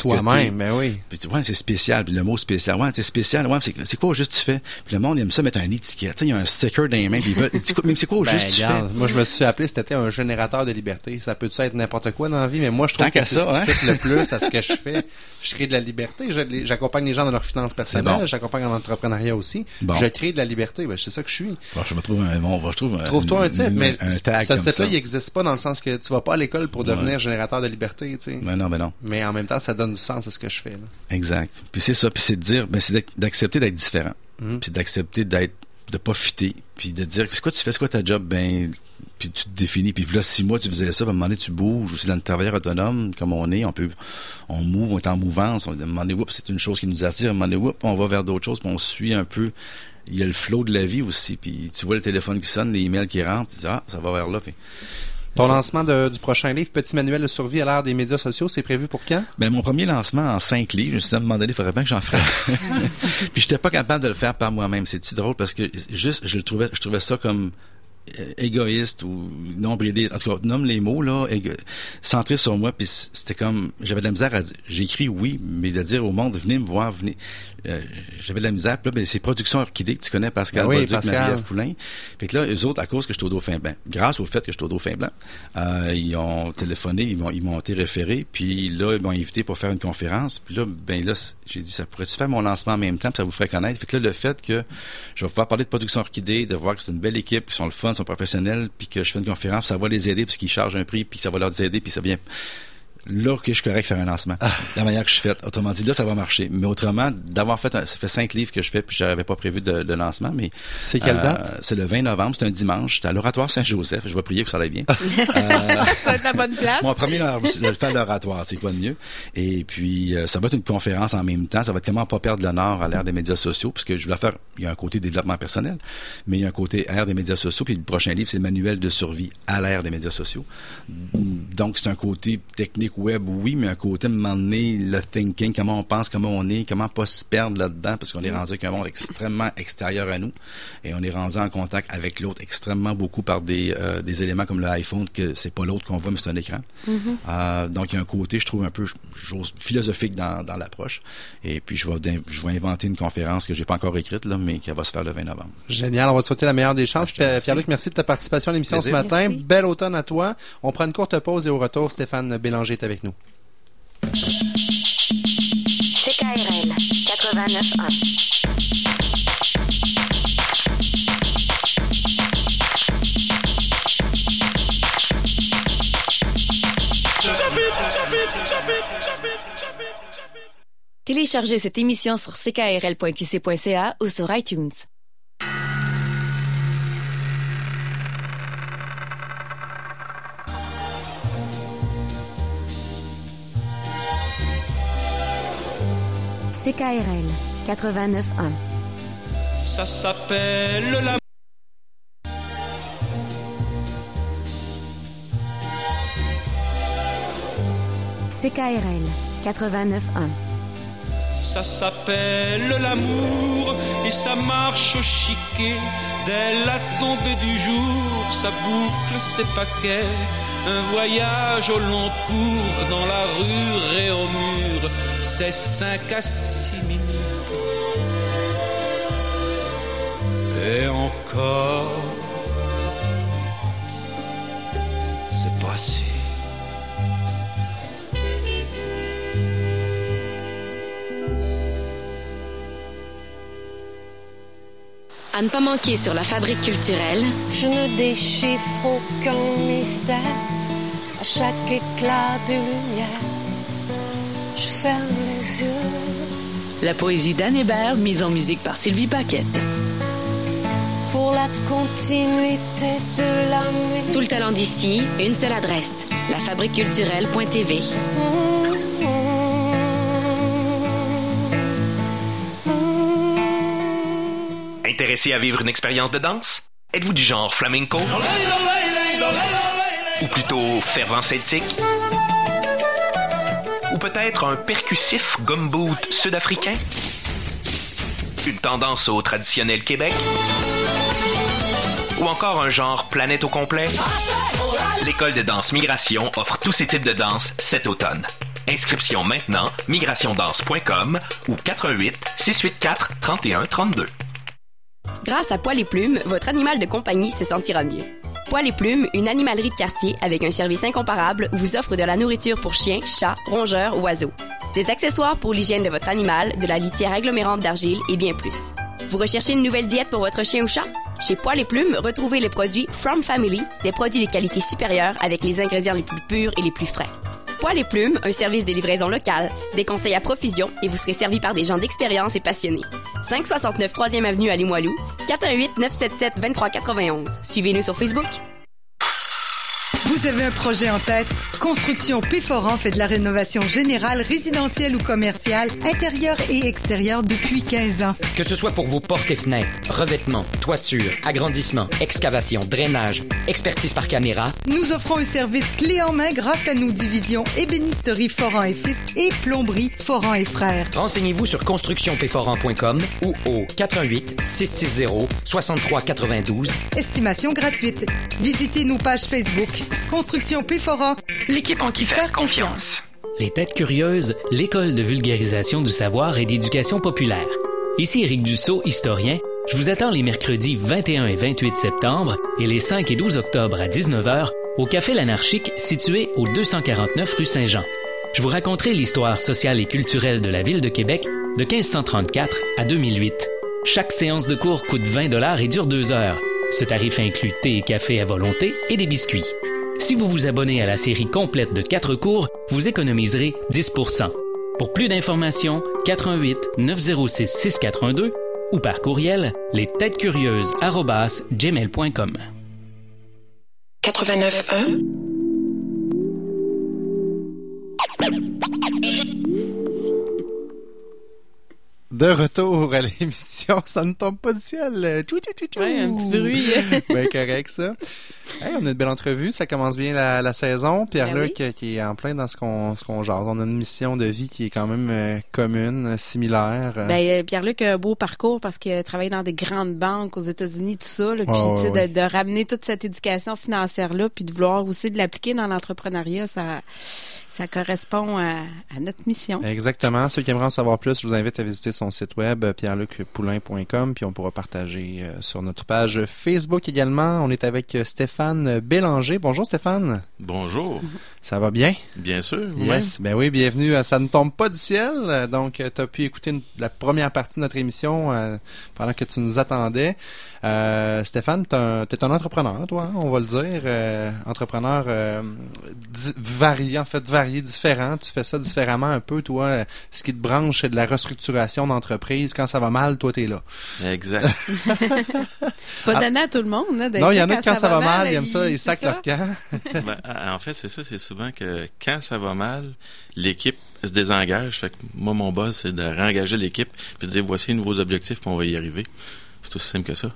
Toi-même, ben oui. Puis tu vois, ouais, c'est spécial. Puis le mot spécial, ouais, c'est spécial. Ouais, c'est, c'est quoi au juste tu fais? Puis le monde aime ça mettre un étiquette. Il y a un sticker dans les mains. Puis c'est quoi- mais c'est quoi au Ben, juste tu fais? moi, je me suis appelé, c'était un générateur de liberté. Ça peut être n'importe quoi dans la vie, mais moi, je trouve Tant que c'est ça, ce qui hein? le plus à ce que je fais. Je crée de la liberté. Je J'accompagne les gens dans leurs finances personnelles. bon. J'accompagne en entrepreneuriat aussi. Bon. Je crée de la liberté. Ben, c'est ça que je suis. Bon, je me trouve un, bon, je trouve Trouve-toi un titre, mais un tag ce titre-là, il n'existe pas dans le sens que tu vas pas à l'école pour devenir générateur de liberté, tu sais. Ben non, ben non. Mais en même temps, ça donne du sens à ce que je fais. Là. Exact. Puis c'est ça, puis c'est de dire, ben c'est d'ac- d'accepter d'être différent, Mhm. puis d'accepter d'être, de pas fitter, puis de dire, c'est quoi tu fais, c'est quoi ta job, ben, puis tu te définis, puis là six mois tu faisais ça, puis à un moment donné tu bouges, aussi dans le travailleur autonome, comme on est, on peut, on move, on est en mouvance, on, à un moment donné, oups, c'est une chose qui nous attire, à un moment donné, on va vers d'autres choses, puis on suit un peu, il y a le flow de la vie aussi, puis tu vois le téléphone qui sonne, les emails qui rentrent, tu dis, ah, ça va vers là, puis Ton lancement de- du prochain livre, Petit manuel de survie à l'ère des médias sociaux, c'est prévu pour quand? Ben, mon premier lancement en cinq livres, je me suis donné, il faudrait bien que j'en fasse. Puis j'étais pas capable de le faire par moi-même. C'est si drôle? Parce que juste, je le trouvais, je trouvais ça comme égoïste ou nombriliste. En tout cas, nomme les mots, là, égo- centré sur moi. Puis c'était comme, j'avais de la misère à dire, j'écris oui, mais de dire au monde, venez me voir, venez. Euh, j'avais de la misère. Puis là, ben, c'est Production Orchidée, que tu connais Pascal Ben oui, Bolduc. Marie-Ève Poulain. Fait que là, eux autres, à cause que je suis au Dauphin Blanc, grâce au fait que je suis au Dauphin Blanc, euh, ils ont téléphoné, ils m'ont, ils m'ont été référés, puis là, ils m'ont invité pour faire une conférence. Puis là, ben là, j'ai dit, ça pourrait-tu faire mon lancement en même temps, puis ça vous ferait connaître. Fait que là, le fait que je vais pouvoir parler de Production Orchidée, de voir que c'est une belle équipe, qu'ils sont le fun, sont professionnels, puis que je fais une conférence, ça va les aider, parce qu'ils chargent un prix, puis ça va leur aider, puis ça vient là que je suis correct de faire un lancement. La manière que je fais. Autrement dit, là, ça va marcher. Mais autrement, d'avoir fait un- ça fait cinq livres que je fais, puis j'avais pas prévu de, de lancement, mais. C'est quelle euh, date? C'est le 20 novembre, c'est un dimanche. C'est à l'oratoire Saint-Joseph. Je vais prier que ça aille bien. Ça va être la bonne place. Mon premier, de le faire l'oratoire, c'est quoi de mieux? Et puis, euh, ça va être une conférence en même temps. Ça va être comment pas perdre l'honneur à l'ère des médias sociaux, puisque je voulais faire, il y a un côté développement personnel, mais il y a un côté ère des médias sociaux. Puis le prochain livre, c'est le manuel de survie à l'ère des médias sociaux. Donc, c'est un côté technique web, oui, mais un côté, à un moment donné, le thinking, comment on pense, comment on est, comment pas se perdre là-dedans, parce qu'on est rendu avec un monde extrêmement extérieur à nous, et on est rendu en contact avec l'autre extrêmement beaucoup par des, euh, des éléments comme l'iPhone, que c'est pas l'autre qu'on voit, mais c'est un écran. Euh, donc, il y a un côté, je trouve, un peu philosophique dans, dans l'approche. Et puis, je vais, je vais inventer une conférence que j'ai pas encore écrite, là, mais qui va se faire le 20 novembre. Génial, on va te souhaiter la meilleure des chances. Ah, remercie. Pierre-Luc, merci de ta participation à l'émission ce matin. Merci. Bel automne à toi. On prend une courte pause et au retour, Stéphane Bélanger avec nous. Téléchargez cette émission sur ckrl.qc.ca ou sur iTunes. CKRL 89.1 Ça s'appelle la CKRL 89.1 Ça s'appelle l'amour et ça marche au chiquet. Dès la tombée du jour, ça boucle ses paquets. Un voyage au long cours dans la rue et au mur, c'est cinq à six minutes. Et encore, c'est pas sûr. À ne pas manquer sur la fabrique culturelle, Je ne déchiffre aucun mystère à chaque éclat de lumière. Je ferme les yeux. La poésie d'Anne Hébert, mise en musique par Sylvie Paquette. pour la continuité de l'année. tout le talent d'ici, une seule adresse, lafabriqueculturelle.tv. Intéressé à vivre une expérience de danse? Êtes-vous du genre flamenco? Ou plutôt fervent celtique? Ou peut-être un percussif gumboot sud-africain? Une tendance au traditionnel Québec? Ou encore un genre planète au complet? L'école de danse Migration offre tous ces types de danse cet automne. Inscription maintenant, migrationdanse.com ou 88 684 31 32. Grâce à Poil et Plumes, votre animal de compagnie se sentira mieux. Poil et Plumes, une animalerie de quartier avec un service incomparable, vous offre de la nourriture pour chiens, chats, rongeurs, oiseaux. Des accessoires pour l'hygiène de votre animal, de la litière agglomérante d'argile et bien plus. Vous recherchez une nouvelle diète pour votre chien ou chat? Chez Poil et Plumes, retrouvez les produits From Family, des produits de qualité supérieure avec les ingrédients les plus purs et les plus frais. Poil et Plumes, un service de livraison locale, des conseils à profusion et vous serez servi par des gens d'expérience et passionnés. 569 3e Avenue à Limoilou, 418 977 2391. Suivez-nous sur Facebook. Vous avez un projet en tête? Construction P4 fait de la rénovation générale, résidentielle ou commerciale, intérieure et extérieure depuis 15 ans. Que ce soit pour vos portes et fenêtres, revêtements, toiture, agrandissement, excavation, drainage, expertise par caméra, Nous offrons un service clé en main grâce à nos divisions ébénisterie Foran et Fils et plomberie Foran et Frères. renseignez-vous sur constructionpforan.com ou au 418 660 6392. Estimation gratuite. Visitez nos pages Facebook. Construction P4 l'équipe en qui faire confiance. Les Têtes Curieuses, l'école de vulgarisation du savoir et d'éducation populaire. Ici Éric Dussault, historien. Je vous attends les mercredis 21 et 28 septembre et les 5 et 12 octobre à 19h au Café L'Anarchique situé au 249 rue Saint-Jean. Je vous raconterai l'histoire sociale et culturelle de la ville de Québec de 1534 à 2008. Chaque séance de cours coûte 20 dollars et dure deux heures. Ce tarif inclut thé et café à volonté et des biscuits. Si vous vous abonnez à la série complète de 4 cours, vous économiserez 10% Pour plus d'informations, 88 906 6412 ou par courriel gmail.com 89.1 De retour à l'émission, ça ne tombe pas du ciel. Tchou, tchou, tchou, tchou. Ouais, un petit bruit. ben correct ça. Hey, on a une belle entrevue, ça commence bien la, la saison. Pierre-Luc Ben qui est en plein dans ce qu'on ce qu'on jase. On a une mission de vie qui est quand même euh, commune, similaire. Ben, euh, Pierre-Luc a un beau parcours parce qu'il a travaillé dans des grandes banques aux États-Unis, tout ça. Là, puis, de, de ramener toute cette éducation financière-là, puis de vouloir aussi de l'appliquer dans l'entrepreneuriat, ça, ça correspond à, à notre mission. Exactement. Ceux qui aimeraient en savoir plus, je vous invite à visiter son site web euh, pierrelucpoulain.com puis on pourra partager euh, sur notre page Facebook également. On est avec euh, Stéphane Bélanger. Bonjour Stéphane. Bonjour. Ça va bien? Bien sûr. Yes. Ben oui, bienvenue à Ça ne tombe pas du ciel. Donc, tu as pu écouter la première partie de notre émission euh, pendant que tu nous attendais. Euh, Stéphane, tu es un entrepreneur, toi, hein, on va le dire. Euh, entrepreneur varié, en fait, varié, différent. Tu fais ça différemment un peu, toi. Ce qui te branche, c'est de la restructuration d'entreprise. Quand ça va mal, toi, tu es là. Exact. c'est pas donné à tout le monde. Hein, non, il y en a quand ça, va mal, ils aiment ça, ils sacent leur camp. ben, en fait, c'est ça, c'est souvent que quand ça va mal, l'équipe se désengage. Fait que moi, mon boss, c'est de réengager l'équipe puis de dire voici les nouveaux objectifs, puis on va y arriver. C'est aussi simple que ça.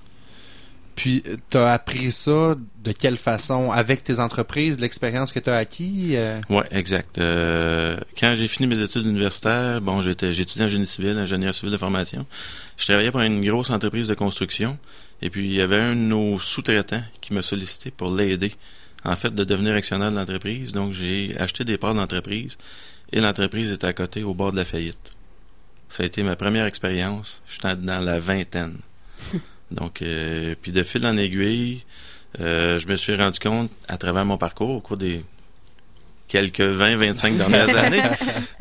Puis, tu as appris ça de quelle façon? Avec tes entreprises, l'expérience que tu as acquis? Euh? Oui, exact. Euh, quand j'ai fini mes études universitaires, bon, j'étais, j'étudiais en génie civil, ingénieur civil de formation. Je travaillais pour une grosse entreprise de construction. Et puis, il y avait un de nos sous-traitants qui me sollicitait pour l'aider, en fait, de devenir actionnaire de l'entreprise. Donc, j'ai acheté des parts d'entreprise et l'entreprise était à côté, au bord de la faillite. Ça a été ma première expérience. J'étais dans la vingtaine. Donc, euh, puis de fil en aiguille, euh, je me suis rendu compte à travers mon parcours au cours des quelques 20, 25 dernières années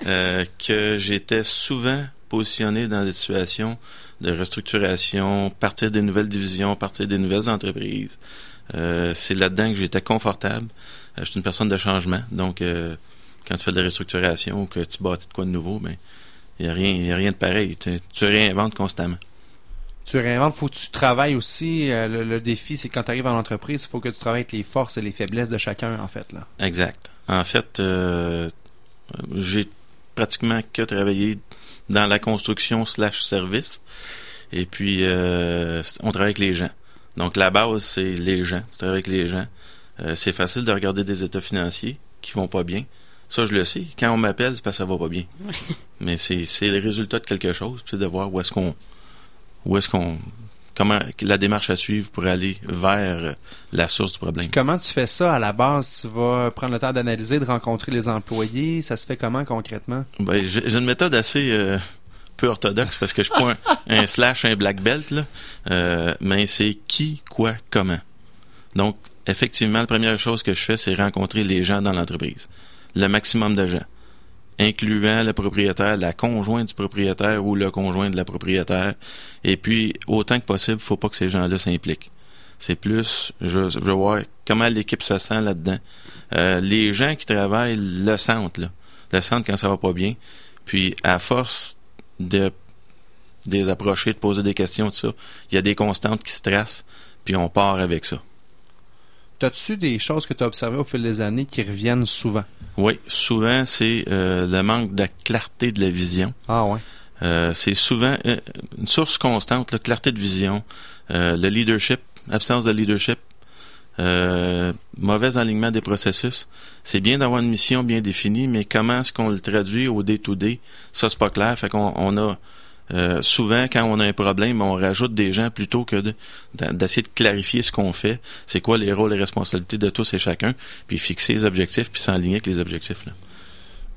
euh, que j'étais souvent positionné dans des situations de restructuration, partir des nouvelles divisions, partir des nouvelles entreprises. c'est là-dedans que j'étais confortable. je suis une personne de changement, donc quand tu fais de la restructuration ou que tu bâtis de quoi de nouveau, ben il n'y a rien, a rien de pareil. Tu, tu réinventes constamment tu réinventes, faut que tu travailles aussi. Euh, le, défi, c'est quand tu arrives en entreprise, il faut que tu travailles avec les forces et les faiblesses de chacun, en fait. Là. Exact. En fait, euh, j'ai pratiquement que travaillé dans la construction slash service. Et puis, euh, on travaille avec les gens. Donc, la base, c'est les gens. Tu travailles avec les gens. c'est facile de regarder des états financiers qui vont pas bien. Ça, je le sais. Quand on m'appelle, c'est parce que ça va pas bien. Mais c'est, c'est le résultat de quelque chose. C'est de voir où est-ce qu'on où est-ce qu'on comment la démarche à suivre pour aller vers la source du problème? Comment tu fais ça à la base? Tu vas prendre le temps d'analyser, de rencontrer les employés. Ça se fait comment concrètement? Ben, j'ai une méthode assez euh, peu orthodoxe parce que je prends un, slash, un black belt là, euh, mais c'est qui, quoi, comment? Donc effectivement, la première chose que je fais, c'est rencontrer les gens dans l'entreprise, le maximum de gens incluant le propriétaire, la conjointe du propriétaire ou le conjoint de la propriétaire. Et puis, autant que possible, faut pas que ces gens-là s'impliquent. C'est plus, je, veux voir comment l'équipe se sent là-dedans. Euh, les gens qui travaillent le sentent, là. Le sentent quand ça va pas bien. Puis, à force de, les approcher, de poser des questions, tout il y a des constantes qui se tracent, puis on part avec ça. T'as-tu des choses que tu as observées au fil des années qui reviennent souvent? Oui, souvent, c'est euh, le manque de clarté de la vision. Ah ouais. Euh, c'est souvent euh, une source constante, la clarté de vision, le leadership, absence de leadership, mauvais alignement des processus. C'est bien d'avoir une mission bien définie, mais comment est-ce qu'on le traduit au day-to-day? Ça, c'est pas clair. Fait qu'on on a euh, souvent, quand on a un problème, on rajoute des gens plutôt que d'essayer de, clarifier ce qu'on fait, c'est quoi les rôles et responsabilités de tous et chacun, puis fixer les objectifs, puis s'enligner avec les objectifs. Là.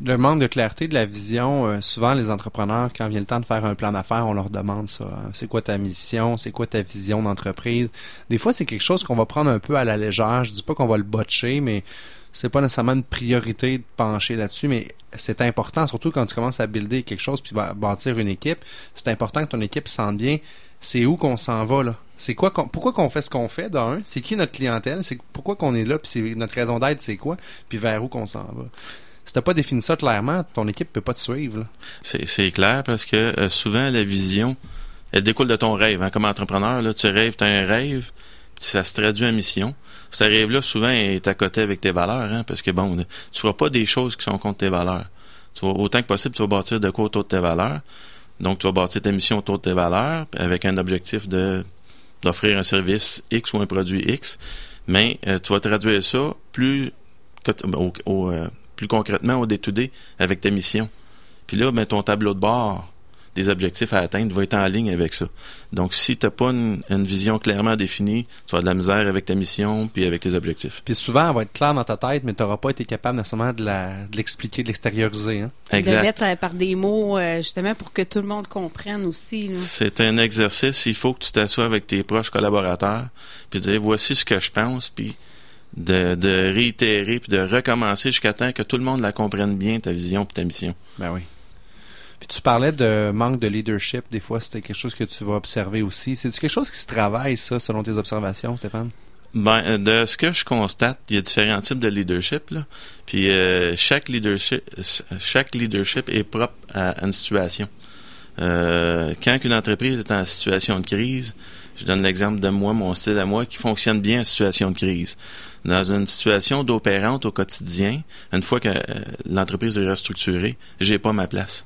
Le manque de clarté de la vision, euh, souvent les entrepreneurs, quand vient le temps de faire un plan d'affaires, on leur demande ça. Hein. C'est quoi ta mission? C'est quoi ta vision d'entreprise? Des fois, c'est quelque chose qu'on va prendre un peu à la légère. Je dis pas qu'on va le botcher, mais c'est pas nécessairement une priorité de pencher là-dessus, mais c'est important, surtout quand tu commences à builder quelque chose puis bâtir une équipe. C'est important que ton équipe sente bien c'est où qu'on s'en va là. C'est quoi pourquoi qu'on fait ce qu'on fait d'un, c'est qui notre clientèle, c'est pourquoi qu'on est là puis notre raison d'être c'est quoi, puis vers où qu'on s'en va. Si t'as pas défini ça clairement, ton équipe peut pas te suivre. C'est clair parce que euh, souvent la vision elle découle de ton rêve. Hein. Comme entrepreneur, là, tu rêves, tu as un rêve, ça se traduit en mission ce rêve-là, souvent, est à côté avec tes valeurs, hein, parce que, bon, tu feras pas des choses qui sont contre tes valeurs. Tu vas, autant que possible, tu vas bâtir de quoi autour de tes valeurs. Donc, tu vas bâtir ta mission autour de tes valeurs, avec un objectif de d'offrir un service X ou un produit X. Mais euh, tu vas traduire ça plus, euh, plus concrètement au day-to-day avec ta mission. Puis là, ben, ton tableau de bord, des objectifs à atteindre va être en ligne avec ça. Donc, si tu n'as pas une, une, vision clairement définie, tu vas avoir de la misère avec ta mission puis avec tes objectifs. Puis souvent, elle va être claire dans ta tête, mais tu n'auras pas été capable nécessairement de l'expliquer, de l'extérioriser. Hein? Exact. De mettre euh, par des mots, euh, justement, pour que tout le monde comprenne aussi. C'est un exercice. Il faut que tu t'assoies avec tes proches collaborateurs puis dire, voici ce que je pense, puis de, de réitérer puis de recommencer jusqu'à temps que tout le monde la comprenne bien, ta vision puis ta mission. Ben oui. Puis tu parlais de manque de leadership. Des fois, c'était quelque chose que tu vas observer aussi. C'est quelque chose qui se travaille, ça, selon tes observations, Stéphane? Ben, euh, de ce que je constate, il y a différents types de leadership. Là. Puis euh, chaque leadership, chaque leadership est propre à une situation. Euh, quand une entreprise est en situation de crise, je donne l'exemple de moi, mon style à moi, qui fonctionne bien en situation de crise. Dans une situation d'opérante au quotidien, une fois que l'entreprise est restructurée, j'ai pas ma place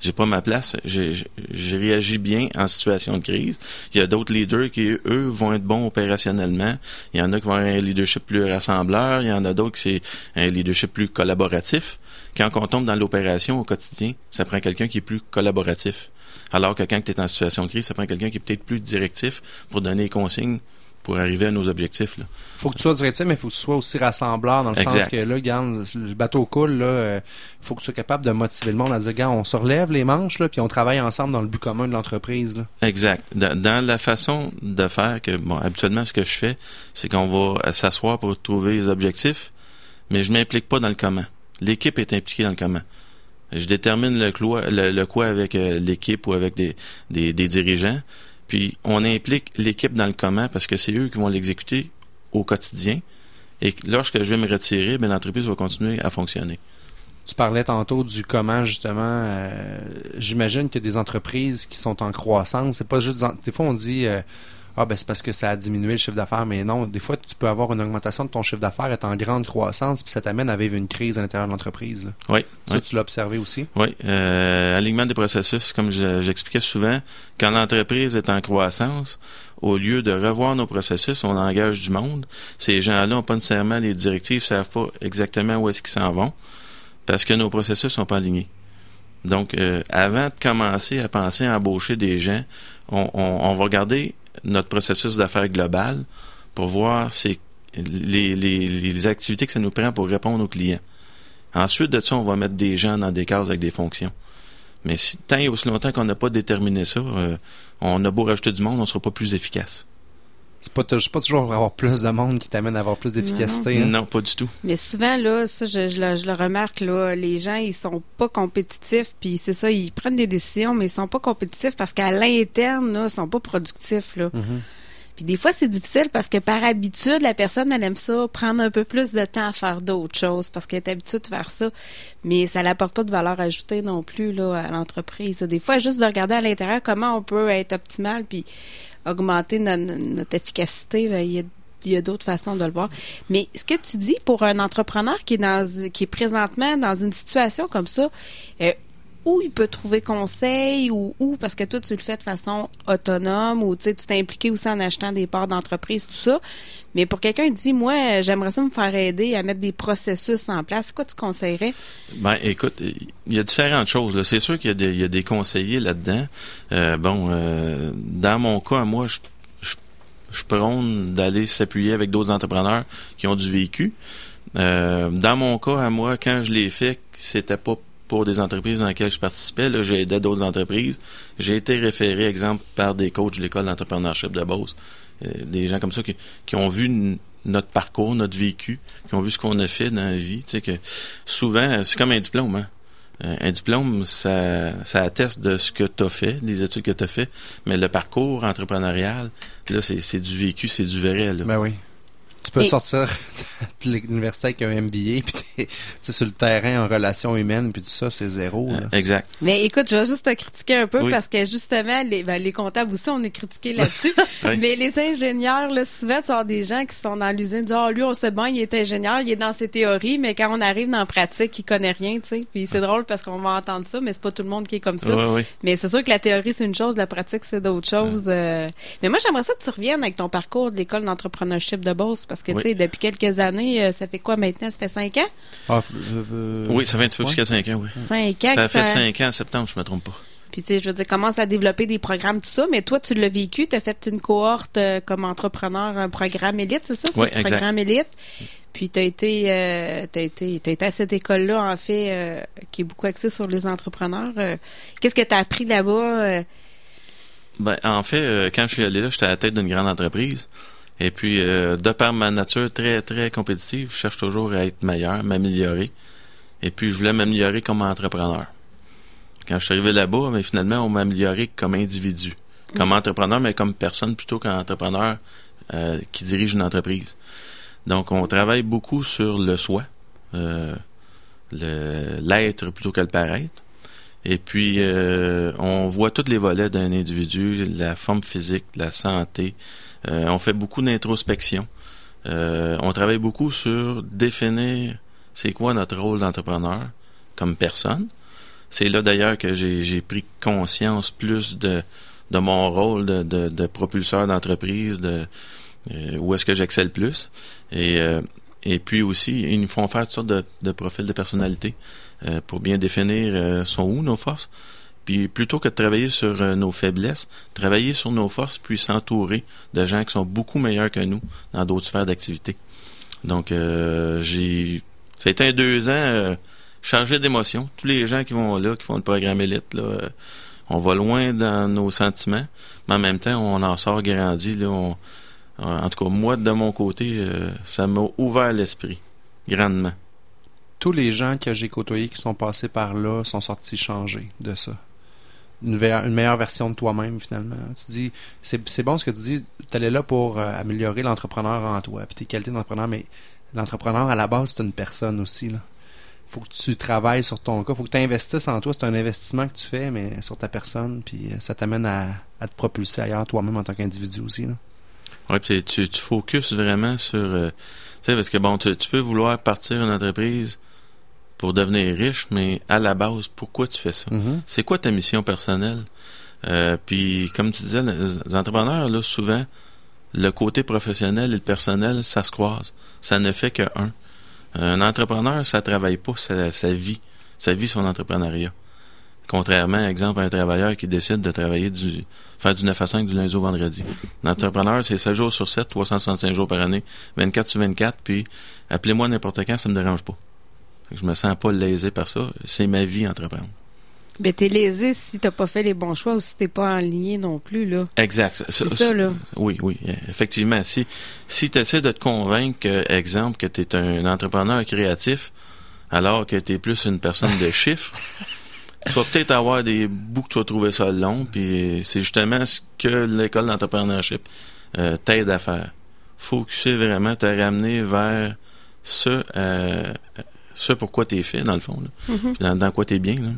j'ai pas ma place. J'ai réagi bien en situation de crise. Il y a d'autres leaders qui, eux, vont être bons opérationnellement. Il y en a qui vont avoir un leadership plus rassembleur. Il y en a d'autres qui c'est un leadership plus collaboratif. Quand on tombe dans l'opération au quotidien, ça prend quelqu'un qui est plus collaboratif. Alors que quand tu es en situation de crise, ça prend quelqu'un qui est peut-être plus directif pour donner les consignes pour arriver à nos objectifs. Là. Faut que tu sois directif, mais il faut que tu sois aussi rassembleur dans le sens que là, regarde, le bateau coule, là, euh, faut que tu sois capable de motiver le monde à dire, regarde, on se relève les manches, là, puis on travaille ensemble dans le but commun de l'entreprise. Exact. Dans, la façon de faire que, bon, habituellement, ce que je fais, c'est qu'on va s'asseoir pour trouver les objectifs, mais je m'implique pas dans le comment. L'équipe est impliquée dans le comment. Je détermine le, quoi, le, quoi avec euh, l'équipe ou avec des, des, des dirigeants, puis on implique l'équipe dans le comment parce que c'est eux qui vont l'exécuter au quotidien. Et lorsque je vais me retirer, ben, l'entreprise va continuer à fonctionner. Tu parlais tantôt du comment justement. Euh, j'imagine a des entreprises qui sont en croissance. C'est pas juste des fois on dit euh, ah ben c'est parce que ça a diminué le chiffre d'affaires, mais non, des fois tu peux avoir une augmentation de ton chiffre d'affaires, être en grande croissance, puis ça t'amène à vivre une crise à l'intérieur de l'entreprise. Oui. Ça, tu l'as observé aussi? Oui. Euh, alignement des processus, comme j'expliquais souvent, quand l'entreprise est en croissance, au lieu de revoir nos processus, on engage du monde. Ces gens-là n'ont pas nécessairement les directives, savent pas exactement où est-ce qu'ils s'en vont, parce que nos processus sont pas alignés. Donc, euh, avant de commencer à penser à embaucher des gens, on, on va regarder notre processus d'affaires global pour voir les, les, activités que ça nous prend pour répondre aux clients. Ensuite de ça, on va mettre des gens dans des cases avec des fonctions. Mais si, tant et aussi longtemps qu'on n'a pas déterminé ça, euh, on a beau rajouter du monde, on ne sera pas plus efficace. C'est pas, pas toujours avoir plus de monde qui t'amène à avoir plus d'efficacité. Hein? Non. pas du tout. Mais souvent, là, ça, je, le, remarque, là, les gens, ils sont pas compétitifs, puis c'est ça, ils prennent des décisions, mais ils sont pas compétitifs parce qu'à l'interne, là, ils sont pas productifs, là. Mm-hmm. Puis des fois, c'est difficile parce que par habitude, la personne, elle aime ça, prendre un peu plus de temps à faire d'autres choses parce qu'elle est habituée de faire ça. Mais ça n'apporte pas de valeur ajoutée non plus là, à l'entreprise. Des fois, juste de regarder à l'intérieur comment on peut être optimal, puis augmenter notre, efficacité, ben, il y a d'autres façons de le voir. Mais ce que tu dis pour un entrepreneur qui est dans qui est présentement dans une situation comme ça, euh, où il peut trouver conseil ou où parce que toi tu le fais de façon autonome ou tu t'es impliqué aussi en achetant des parts d'entreprise tout ça. Mais pour quelqu'un qui dit moi j'aimerais ça me faire aider à mettre des processus en place, quoi tu conseillerais? Ben écoute, il y a différentes choses. C'est sûr qu'il y, a des conseillers là-dedans. Euh, bon, euh, dans mon cas, moi je prône d'aller s'appuyer avec d'autres entrepreneurs qui ont du vécu. Euh, dans mon cas, à moi, quand je l'ai fait, c'était pas pour des entreprises dans lesquelles je participais. J'ai aidé d'autres entreprises. J'ai été référé, exemple, par des coachs de l'école d'entrepreneurship de Beauce. Euh, des gens comme ça qui, qui ont vu notre parcours, notre vécu, qui ont vu ce qu'on a fait dans la vie. Tu sais, que souvent, c'est comme un diplôme. Hein? Euh, un diplôme, ça, ça atteste de ce que tu as fait, des études que tu as fait, mais le parcours entrepreneurial, là, c'est du vécu, c'est du vrai. Là. Ben oui. Tu peux sortir de l'université avec un MBA, puis tu sur le terrain en relation humaine, puis tout ça, c'est zéro. exact. Mais écoute, je vais juste te critiquer un peu parce que justement, les, ben, les comptables aussi, on est critiqués là-dessus. Mais les ingénieurs, là, souvent, tu as des gens qui sont dans l'usine, disent, oh, lui, on sait bien, il est ingénieur, il est dans ses théories, mais quand on arrive dans la pratique, il connaît rien, tu sais. Puis c'est drôle parce qu'on va entendre ça, mais c'est pas tout le monde qui est comme ça. mais c'est sûr que la théorie, c'est une chose, la pratique, c'est d'autres choses. Euh. Mais moi, j'aimerais ça que tu reviennes avec ton parcours de l'école d'entrepreneurship de Beauce parce que, tu sais, depuis quelques années, euh, ça fait quoi maintenant? Ça fait cinq ans? Ah, euh, oui, ça fait un petit peu plus que cinq ans, oui. Cinq ans. Ça fait cinq ans en septembre, je ne me trompe pas. Puis, tu sais, je veux dire, commence à développer des programmes, tout ça. Mais toi, tu l'as vécu. Tu as fait une cohorte euh, comme entrepreneur, un programme élite, c'est ça? Oui, exact. programme élite. Puis, tu as été, euh, t'as été, t'as été à cette école-là, en fait, euh, qui est beaucoup axée sur les entrepreneurs. Euh, Qu'est-ce que tu as appris là-bas? euh? Ben, en fait, euh, quand je suis allé là, j'étais à la tête d'une grande entreprise. Et puis, euh, de par ma nature très, très compétitive, je cherche toujours à être meilleur, m'améliorer. Et puis, je voulais m'améliorer comme entrepreneur. Quand je suis arrivé là-bas, mais finalement, on m'a amélioré comme individu. Comme entrepreneur, mais comme personne plutôt qu'entrepreneur euh, qui dirige une entreprise. Donc, on travaille beaucoup sur le soi, euh, l'être plutôt que le paraître. Et puis, euh, on voit tous les volets d'un individu, la forme physique, la santé. Euh, on fait beaucoup d'introspection. Euh, on travaille beaucoup sur définir c'est quoi notre rôle d'entrepreneur comme personne. C'est là d'ailleurs que j'ai pris conscience plus de, mon rôle de, propulseur d'entreprise, de euh, où est-ce que j'excelle plus. Et, puis aussi, ils nous font faire toutes sortes de, de profils de personnalité pour bien définir sont où nos forces. Puis plutôt que de travailler sur euh, nos faiblesses, travailler sur nos forces, puis s'entourer de gens qui sont beaucoup meilleurs que nous dans d'autres sphères d'activité. Donc, euh, j'ai... Ça a été un deux ans euh, chargé d'émotions. Tous les gens qui vont là, qui font le programme élite, euh, on va loin dans nos sentiments, mais en même temps, on en sort grandi. Là, on- en tout cas, moi, de mon côté, euh, ça m'a ouvert l'esprit, grandement. Tous les gens que j'ai côtoyés qui sont passés par là sont sortis changés de ça. Une, meilleure version de toi-même, finalement. Tu dis, c'est bon ce que tu dis, tu allais là pour euh, améliorer l'entrepreneur en toi, puis tes qualités d'entrepreneur, mais l'entrepreneur, à la base, c'est une personne aussi. Là. faut que tu travailles sur ton cas, faut que tu investisses en toi. C'est un investissement que tu fais, mais sur ta personne, puis euh, ça t'amène à, te propulser ailleurs toi-même en tant qu'individu aussi. Ouais, puis tu, tu focuses vraiment sur... euh, tu sais, parce que bon, tu peux vouloir partir une entreprise pour devenir riche, mais à la base, pourquoi tu fais ça? Mhm. C'est quoi ta mission personnelle? Euh, puis, comme tu disais, les entrepreneurs, là, souvent, le côté professionnel et le personnel, ça se croise. Ça ne fait que un. Un entrepreneur, ça travaille pas sa, sa vie. Ça vit son entrepreneuriat. Contrairement, exemple, à un travailleur qui décide de travailler du, faire du 9 à 5 du lundi au vendredi. L'entrepreneur, c'est 7 jours sur 7, 365 jours par année, 24 sur 24, puis appelez-moi n'importe quand, ça me dérange pas. Je me sens pas lésé par ça. C'est ma vie entreprendre. Ben, t'es lésé si t'as pas fait les bons choix ou si t'es pas aligné non plus, là. Exact. C'est ça, là. Oui, oui, effectivement. Si, si tu essaies de te convaincre, que, exemple, que tu es un entrepreneur créatif, alors que tu es plus une personne de chiffres, tu vas peut-être avoir des bouts que tu vas trouver ça long, puis c'est justement ce que l'école d'entrepreneurship euh, t'aide à faire. Focuser vraiment, te ramener vers ce, euh, ce pourquoi tu es fait, dans le fond, là. Mhm. Dans, dans quoi tu es bien. Là.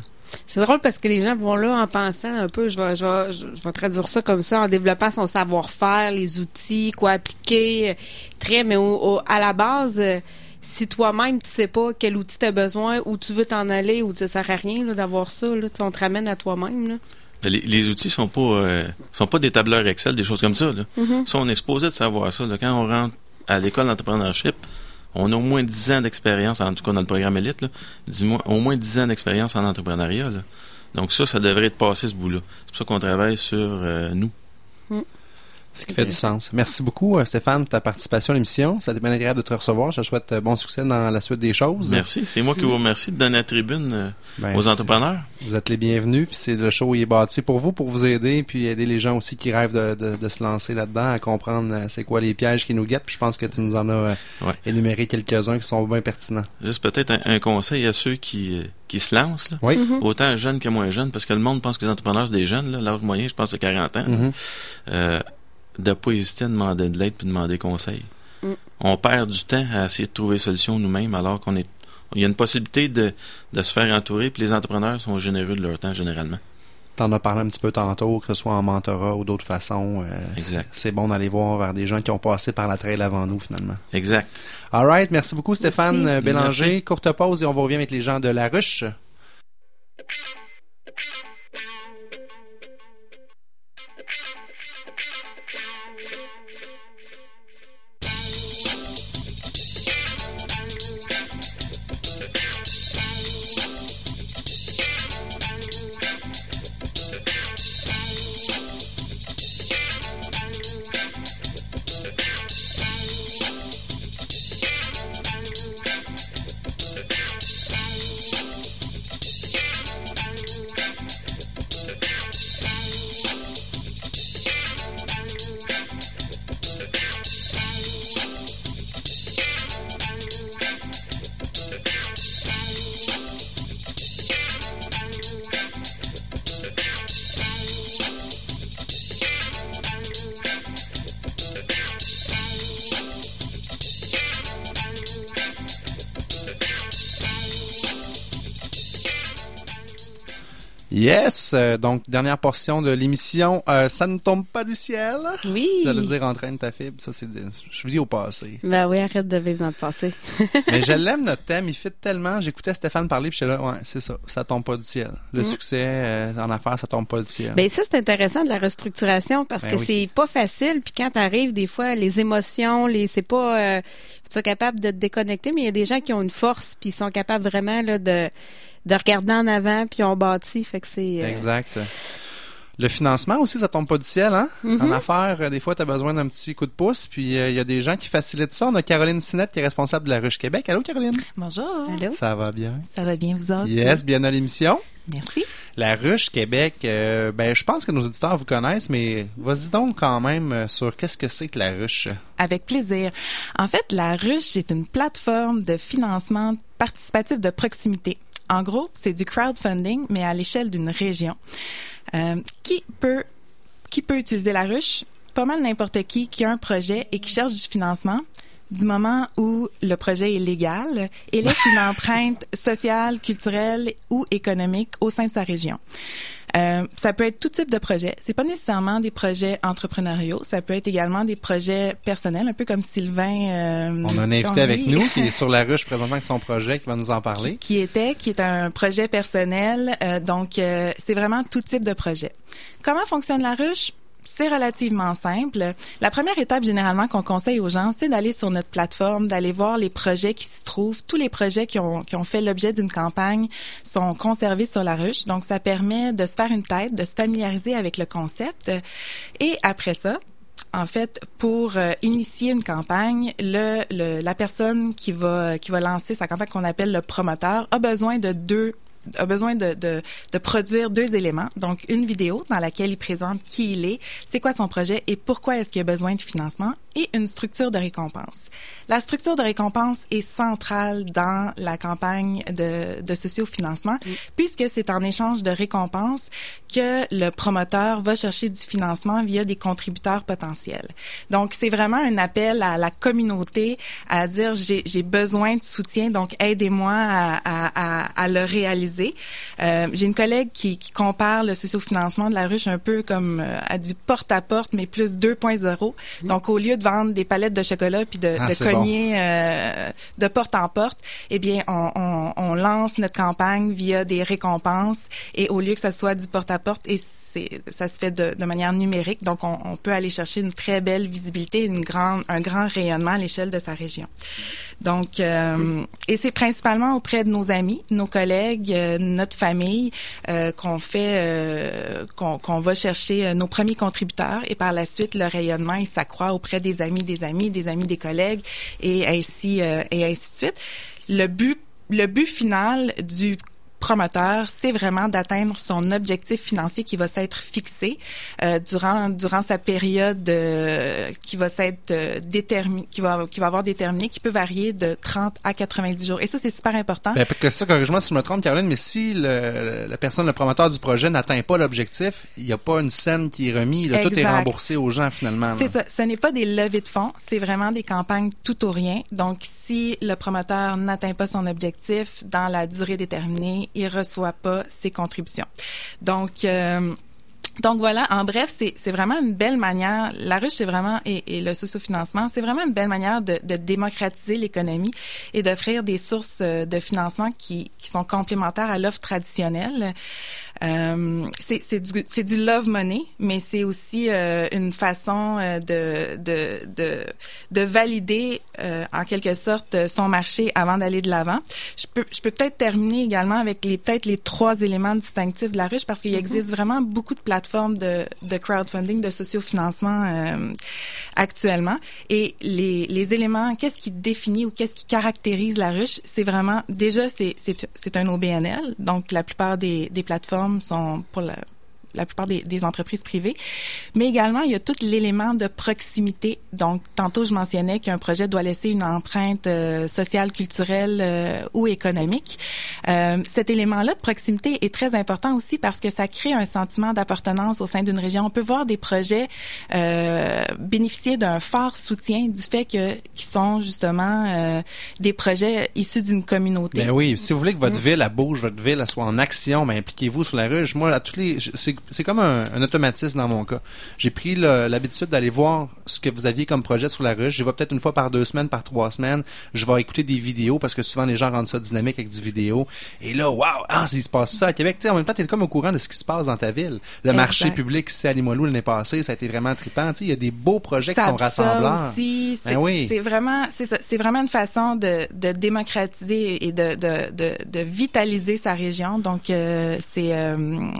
C'est drôle parce que les gens vont là en pensant un peu, je vais, je vais, je je vais traduire ça comme ça, en développant son savoir-faire, les outils, quoi appliquer, euh, très, mais au, au- à la base, euh, si toi-même tu sais pas quel outil tu as besoin, où tu veux t'en aller, ou ça sert à rien d'avoir ça, là, on te ramène à toi-même. Mais Les, les outils sont pas euh, sont pas des tableurs Excel, des choses comme ça. Là. Mhm. Ça, on est supposé de savoir ça. là. Quand on rentre à l'école d'entrepreneurship, on a au moins 10 ans d'expérience, en tout cas dans le programme élite, au moins 10 ans d'expérience en entrepreneuriat. Donc ça, ça devrait être passé ce bout-là. C'est pour ça qu'on travaille sur euh, nous. Ce qui fait du sens. Merci beaucoup, euh, Stéphane, pour ta participation à l'émission. Ça a été bien agréable de te recevoir. Je te souhaite euh, bon succès dans la suite des choses. Merci. C'est moi qui vous remercie de donner la tribune euh, Ben, aux entrepreneurs. Vous êtes les bienvenus, puis c'est le show il est bâti pour vous, pour vous aider, puis aider les gens aussi qui rêvent de, de- de se lancer là-dedans, à comprendre c'est quoi les pièges qui nous guettent. Puis je pense que tu nous en as Ouais. énuméré quelques-uns qui sont bien pertinents. Juste peut-être un, un conseil à ceux qui, qui se lancent. Là. Oui. Mhm. Autant jeunes que moins jeunes, parce que le monde pense que les entrepreneurs, c'est des jeunes. L'âge moyen, je pense, c'est 40 ans. Euh, de pas hésiter à demander de l'aide puis demander conseil. Mm. On perd du temps à essayer de trouver des solutions nous-mêmes alors qu'on est il y a une possibilité de, de se faire entourer puis les entrepreneurs sont généreux de leur temps généralement. T'en as parlé un petit peu tantôt, que ce soit en mentorat ou d'autres façons. euh, Exact. c'est- bon d'aller voir vers des gens qui ont passé par la trail avant nous, finalement. Exact. All right. Merci beaucoup, Stéphane Merci. euh, Bélanger. Merci. Courte pause et on va revient avec les gens de La Ruche. Yes! Euh, donc, dernière portion de l'émission. Euh, ça ne tombe pas du ciel. Oui. J'allais dire entraîne ta fibre. Ça, c'est des- je vis au passé. Ben oui, arrête de vivre dans le passé. Mais je l'aime, notre thème. Il fit tellement. J'écoutais Stéphane parler, puis j'étais là, ouais, c'est ça. Ça tombe pas du ciel. Le Mm. succès euh, en affaires, ça tombe pas du ciel. Ben ça c'est intéressant de la restructuration parce Ben que oui. c'est pas facile puis quand t'arrives des fois les émotions les c'est pas euh, tu es capable de te déconnecter mais il y a des gens qui ont une force puis ils sont capables vraiment là de de regarder en avant puis on bâtit fait que c'est euh, Exact. Le financement aussi, ça tombe pas du ciel, hein? Mhm. En affaires, euh, des fois, tu as besoin d'un petit coup de pouce, puis euh, il y a des gens qui facilitent ça. On a Caroline Sinette qui est responsable de la Ruche Québec. Allô, Caroline? Bonjour. Ça va bien? Ça va bien, vous autres? Yes, bien à l'émission. Merci. La Ruche Québec, euh, ben, je pense que nos auditeurs vous connaissent, mais vas-y donc quand même sur qu'est-ce que c'est que la Ruche? Avec plaisir. En fait, la Ruche est une plateforme de financement participatif de proximité. En gros, c'est du crowdfunding, mais à l'échelle d'une région. Euh, qui peut qui peut utiliser la Ruche? Pas mal n'importe qui qui a un projet et qui cherche du financement du moment où le projet est légal et laisse une empreinte sociale, culturelle ou économique au sein de sa région. Euh, ça peut être tout type de projet. C'est pas nécessairement des projets entrepreneuriaux. Ça peut être également des projets personnels, un peu comme Sylvain. euh, On a un invité avec nous qui est sur la Ruche présentement avec son projet, qui va nous en parler. qui était, qui est un projet personnel. Euh, donc, euh, c'est vraiment tout type de projet. Comment fonctionne la ruche? C'est relativement simple. La première étape généralement qu'on conseille aux gens, c'est d'aller sur notre plateforme, d'aller voir les projets qui s'y trouvent. Tous les projets qui ont, qui ont fait l'objet d'une campagne sont conservés sur la ruche. Donc, ça permet de se faire une tête, de se familiariser avec le concept. Et après ça, en fait, pour euh, initier une campagne, le, le- la personne qui va qui va lancer sa campagne qu'on appelle le promoteur a besoin de deux a besoin de, de, de produire deux éléments. Donc, une vidéo dans laquelle il présente qui il est, c'est quoi son projet et pourquoi est-ce qu'il a besoin de financement et une structure de récompense. La structure de récompense est centrale dans la campagne de, de sociofinancement puisque c'est en échange de récompenses que le promoteur va chercher du financement via des contributeurs potentiels. Donc, c'est vraiment un appel à la communauté à dire j'ai besoin de soutien, donc aidez-moi à, à, à, à le réaliser. Euh, j'ai une collègue qui, qui compare le sociofinancement de la ruche un peu comme euh, à du porte-à-porte, mais plus 2.0. Donc, au lieu de vendre des palettes de chocolat puis de, Ah, de cogner euh, de porte en porte, eh bien, on, on, on lance notre campagne via des récompenses. Et au lieu que ça soit du porte-à-porte, et c'est, ça se fait de, de manière numérique, donc on, on peut aller chercher une très belle visibilité, une grande, un grand rayonnement à l'échelle de sa région. Donc, euh, et c'est principalement auprès de nos amis, nos collègues, euh, notre famille euh, qu'on fait, euh, qu'on, qu'on va chercher euh, nos premiers contributeurs. Et par la suite le rayonnement il s'accroît auprès des amis, des amis, des amis, des collègues et ainsi euh, et ainsi de suite. Le but, le but final du promoteur, c'est vraiment d'atteindre son objectif financier qui va s'être fixé euh, durant durant sa période euh, qui va s'être euh, déterminé qui va qui va avoir déterminé qui peut varier de 30 à 90 jours et ça c'est super important. Ben, que ça, corrige-moi si je me trompe, Caroline, mais si le- la personne, le promoteur du projet n'atteint pas l'objectif, il n'y a pas une scène qui est remise, là, tout est remboursé aux gens finalement. C'est ça. Ce n'est pas des levées de fonds, c'est vraiment des campagnes tout ou rien. Donc, si le promoteur n'atteint pas son objectif dans la durée déterminée, il reçoit pas ses contributions. Donc, euh, donc voilà, en bref, c'est vraiment une belle manière, la ruche c'est vraiment, et, le sociofinancement, c'est vraiment une belle manière de, de démocratiser l'économie et d'offrir des sources euh, de financement qui, qui sont complémentaires à l'offre traditionnelle. Euh, c'est du, du love money, mais c'est aussi euh, une façon euh, de, de, de, de valider euh, en quelque sorte euh, son marché avant d'aller de l'avant. Je peux, je peux peut-être terminer également avec les peut-être les trois éléments distinctifs de la ruche parce qu'il existe vraiment beaucoup de plateformes de, de crowdfunding, de sociofinancement euh, actuellement. Et les, les éléments, qu'est-ce qui définit ou qu'est-ce qui caractérise la ruche, c'est vraiment déjà c'est un OBNL, donc la plupart des, des plateformes sont pour la la plupart des, des, entreprises privées. Mais également, il y a tout l'élément de proximité. Donc, tantôt, je mentionnais qu'un projet doit laisser une empreinte euh, sociale, culturelle euh, ou économique. Euh, cet élément-là de proximité est très important aussi parce que ça crée un sentiment d'appartenance au sein d'une région. On peut voir des projets bénéficier d'un fort soutien du fait que qu'ils sont justement des projets issus d'une communauté. Ben oui, si vous voulez que votre mm. ville elle bouge, votre ville elle soit en action, ben impliquez-vous sur la ruche. Moi, à tous les, c'est comme un, un, automatisme dans mon cas. J'ai pris l'habitude d'aller voir ce que vous aviez comme projet sur la ruche. Je vais peut-être une fois par deux semaines, par trois semaines. Je vais écouter des vidéos parce que souvent les gens rendent ça dynamique avec du vidéo. Et là, waouh, ah, il se passe ça à Québec. sais, en même temps, tu es comme au courant de ce qui se passe dans ta ville. Le marché public ici à Limoilou l'année passée, ça a été vraiment trippant. Il y a des beaux projets qui sont rassembleurs. aussi, ben c'est vraiment, c'est vraiment une façon de, de démocratiser et de, de, de, de vitaliser sa région. Donc, euh, c'est euh,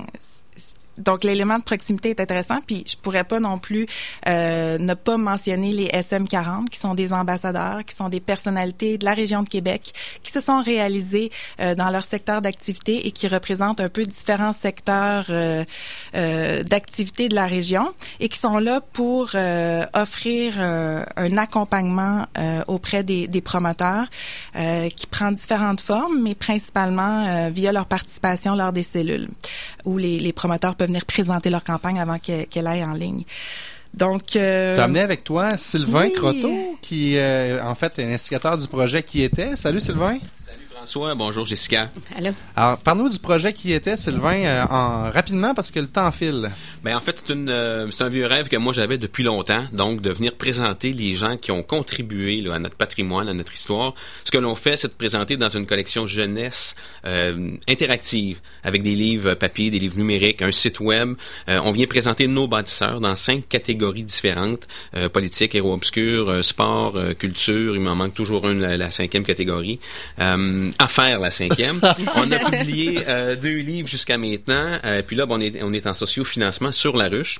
donc l'élément de proximité est intéressant, puis je pourrais pas non plus euh, ne pas mentionner les SM40 qui sont des ambassadeurs, qui sont des personnalités de la région de Québec, qui se sont réalisés euh, dans leur secteur d'activité et qui représentent un peu différents secteurs euh, euh d'activité de la région et qui sont là pour euh, offrir euh, un accompagnement auprès des, des promoteurs qui prend différentes formes, mais principalement via leur participation lors des cellules où les, les promoteurs peuvent venir présenter leur campagne avant qu'elle aille en ligne. Donc, euh... as amené avec toi Sylvain Croteau, qui euh, en fait est l'instigateur du projet qui était. Salut Sylvain. François, bonjour Jessica. Allô? Alors, parle-nous du projet qui était, Sylvain, euh, en, rapidement parce que le temps file. Ben, en fait, c'est, une, euh, c'est un vieux rêve que moi j'avais depuis longtemps, donc de venir présenter les gens qui ont contribué à notre patrimoine, à notre histoire. Ce que l'on fait, c'est de présenter dans une collection jeunesse euh, interactive, avec des livres papier, des livres numériques, un site web. on vient présenter nos bâtisseurs dans cinq catégories différentes, politique, héros obscur, sport, culture, il m'en manque toujours une, la, la cinquième catégorie à faire la cinquième. on a publié euh, deux livres jusqu'à maintenant. Euh, puis là, on, est, on est en socio-financement sur la ruche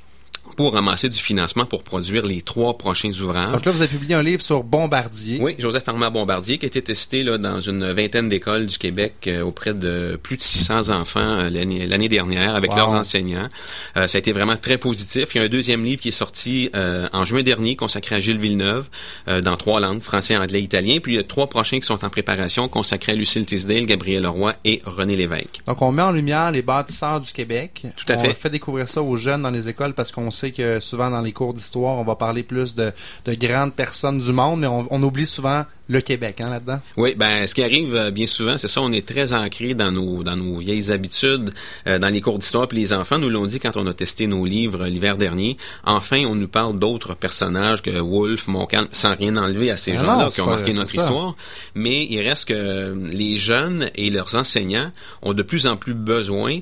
pour ramasser du financement pour produire les trois prochains ouvrages. Donc là, vous avez publié un livre sur Bombardier. Oui, Joseph Armand Bombardier, qui a été testé là, dans une vingtaine d'écoles du Québec euh, auprès de plus de 600 enfants euh, l'année dernière avec leurs enseignants. Euh, ça a été vraiment très positif. Il y a un deuxième livre qui est sorti en juin dernier, consacré à Gilles Villeneuve, dans trois langues, français, anglais, italien. Puis il y a trois prochains qui sont en préparation, consacrés à Lucille Tisdale, Gabriel Leroy et René Lévesque. Donc on met en lumière les bâtisseurs du Québec. Tout à fait. On fait découvrir ça aux jeunes dans les écoles parce qu'on sait que souvent dans les cours d'histoire, on va parler plus de, grandes personnes du monde, mais on oublie souvent le Québec hein, là-dedans? Oui, ben ce qui arrive euh, bien souvent, c'est ça, on est très ancré dans nos dans nos vieilles habitudes, euh, dans les cours d'histoire. Puis les enfants nous l'ont dit quand on a testé nos livres euh, l'hiver dernier. Enfin, on nous parle d'autres personnages que Wolfe, Montcalm, sans rien enlever à ces ah gens-là qui ont marqué notre histoire. Mais il reste que les jeunes et leurs enseignants ont de plus en plus besoin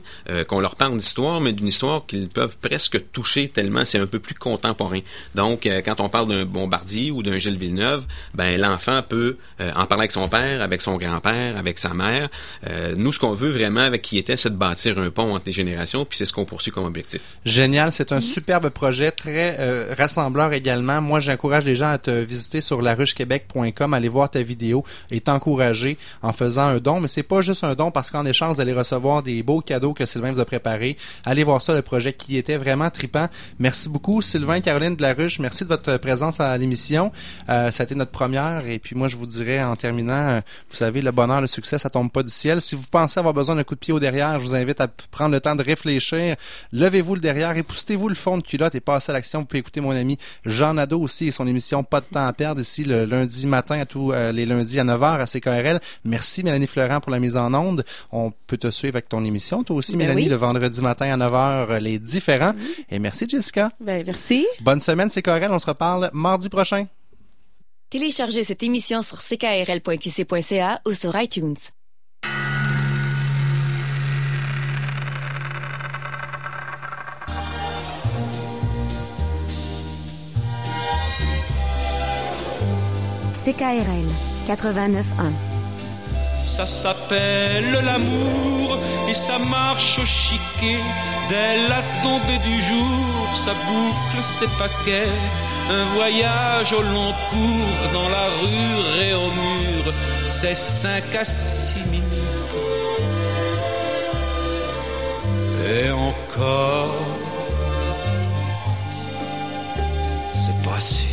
qu'on leur parle d'histoire, mais d'une histoire qu'ils peuvent presque toucher tellement c'est un peu plus contemporain. Donc, quand on parle d'un Bombardier ou d'un Gilles Villeneuve, ben l'enfant peut euh, en parler avec son père, avec son grand-père, avec sa mère. Euh, nous, ce qu'on veut vraiment avec qui était, c'est de bâtir un pont entre les générations, puis c'est ce qu'on poursuit comme objectif. Génial, c'est un mhm. superbe projet, très euh, rassembleur également. Moi, j'encourage les gens à te visiter sur laruchequebec.com, aller voir ta vidéo et t'encourager en faisant un don. Mais c'est pas juste un don parce qu'en échange, vous allez recevoir des beaux cadeaux que Sylvain vous a préparés. Allez voir ça, le projet qui était vraiment tripant. Merci beaucoup, Sylvain, Caroline de la Ruche. Merci de votre présence à l'émission. ça a été notre première et puis moi, je vous dirais en terminant, euh, vous savez, le bonheur, le succès, ça tombe pas du ciel. Si vous pensez avoir besoin d'un coup de pied au derrière, je vous invite à prendre le temps de réfléchir. Levez-vous le derrière, époustez-vous le fond de culotte et passez à l'action. Vous pouvez écouter mon ami Jean Nadeau aussi et son émission Pas de temps à perdre ici le lundi matin à tous euh, les lundis à 9h à CKRL. Merci Mélanie Fleurant pour la mise en onde. On peut te suivre avec ton émission. Toi aussi, ben Mélanie, le vendredi matin à 9h, euh, les différents. Et merci Jessica. Ben, merci. Bonne semaine CKRL. On se reparle mardi prochain. Téléchargez cette émission sur ckrl.qc.ca ou sur iTunes. CKRL 89.1 Ça s'appelle l'amour et ça marche au chiquet. Dès la tombée du jour, ça boucle ses paquets un voyage au long cours dans la rue et au mur, c'est cinq à six minutes. Et encore, c'est pas sûr.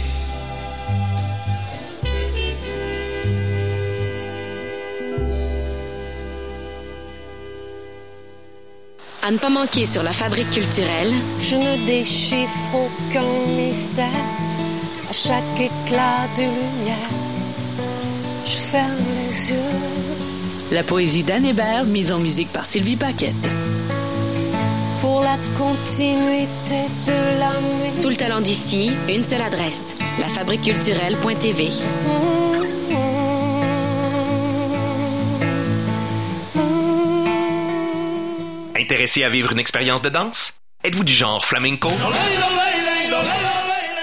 À ne pas manquer sur la fabrique culturelle. Je ne déchiffre aucun mystère. À chaque éclat de lumière, je ferme les yeux. La poésie d'Anne Hébert, mise en musique par Sylvie Paquette. Pour la continuité de la nuit. Tout le talent d'ici, une seule adresse. Lafabriqueculturelle.tv. Intéressé à vivre une expérience de danse? Êtes-vous du genre flamenco?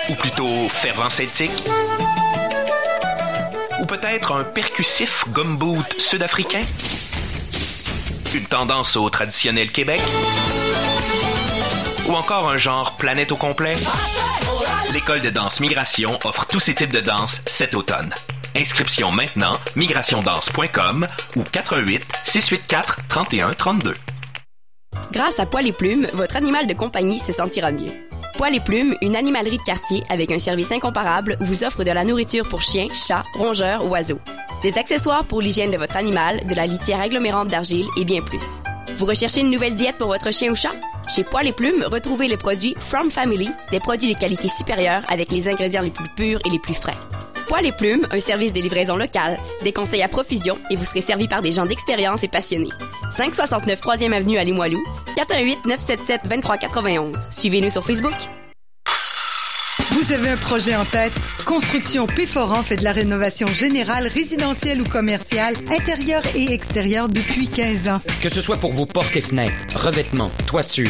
Ou plutôt fervent celtique? Ou peut-être un percussif gumboot sud-africain? Une tendance au traditionnel Québec? Ou encore un genre planète au complet? L'école de danse Migration offre tous ces types de danse cet automne. Inscription maintenant, migrationdanse.com ou 88 684 31 32. Grâce à Poil et Plumes, votre animal de compagnie se sentira mieux. Poil et Plumes, une animalerie de quartier avec un service incomparable, vous offre de la nourriture pour chiens, chats, rongeurs, oiseaux. Des accessoires pour l'hygiène de votre animal, de la litière agglomérante d'argile et bien plus. Vous recherchez une nouvelle diète pour votre chien ou chat? Chez Poil et Plumes, retrouvez les produits From Family, des produits de qualité supérieure avec les ingrédients les plus purs et les plus frais. Poil et Plumes, un service de livraison locale, des conseils à profusion et vous serez servi par des gens d'expérience et passionnés. 569 3e Avenue à Limoilou, 418 977 2391. Suivez-nous sur Facebook. Vous avez un projet en tête? Construction Péforan fait de la rénovation générale, résidentielle ou commerciale, intérieure et extérieure depuis 15 ans. Que ce soit pour vos portes et fenêtres, revêtements, toitures,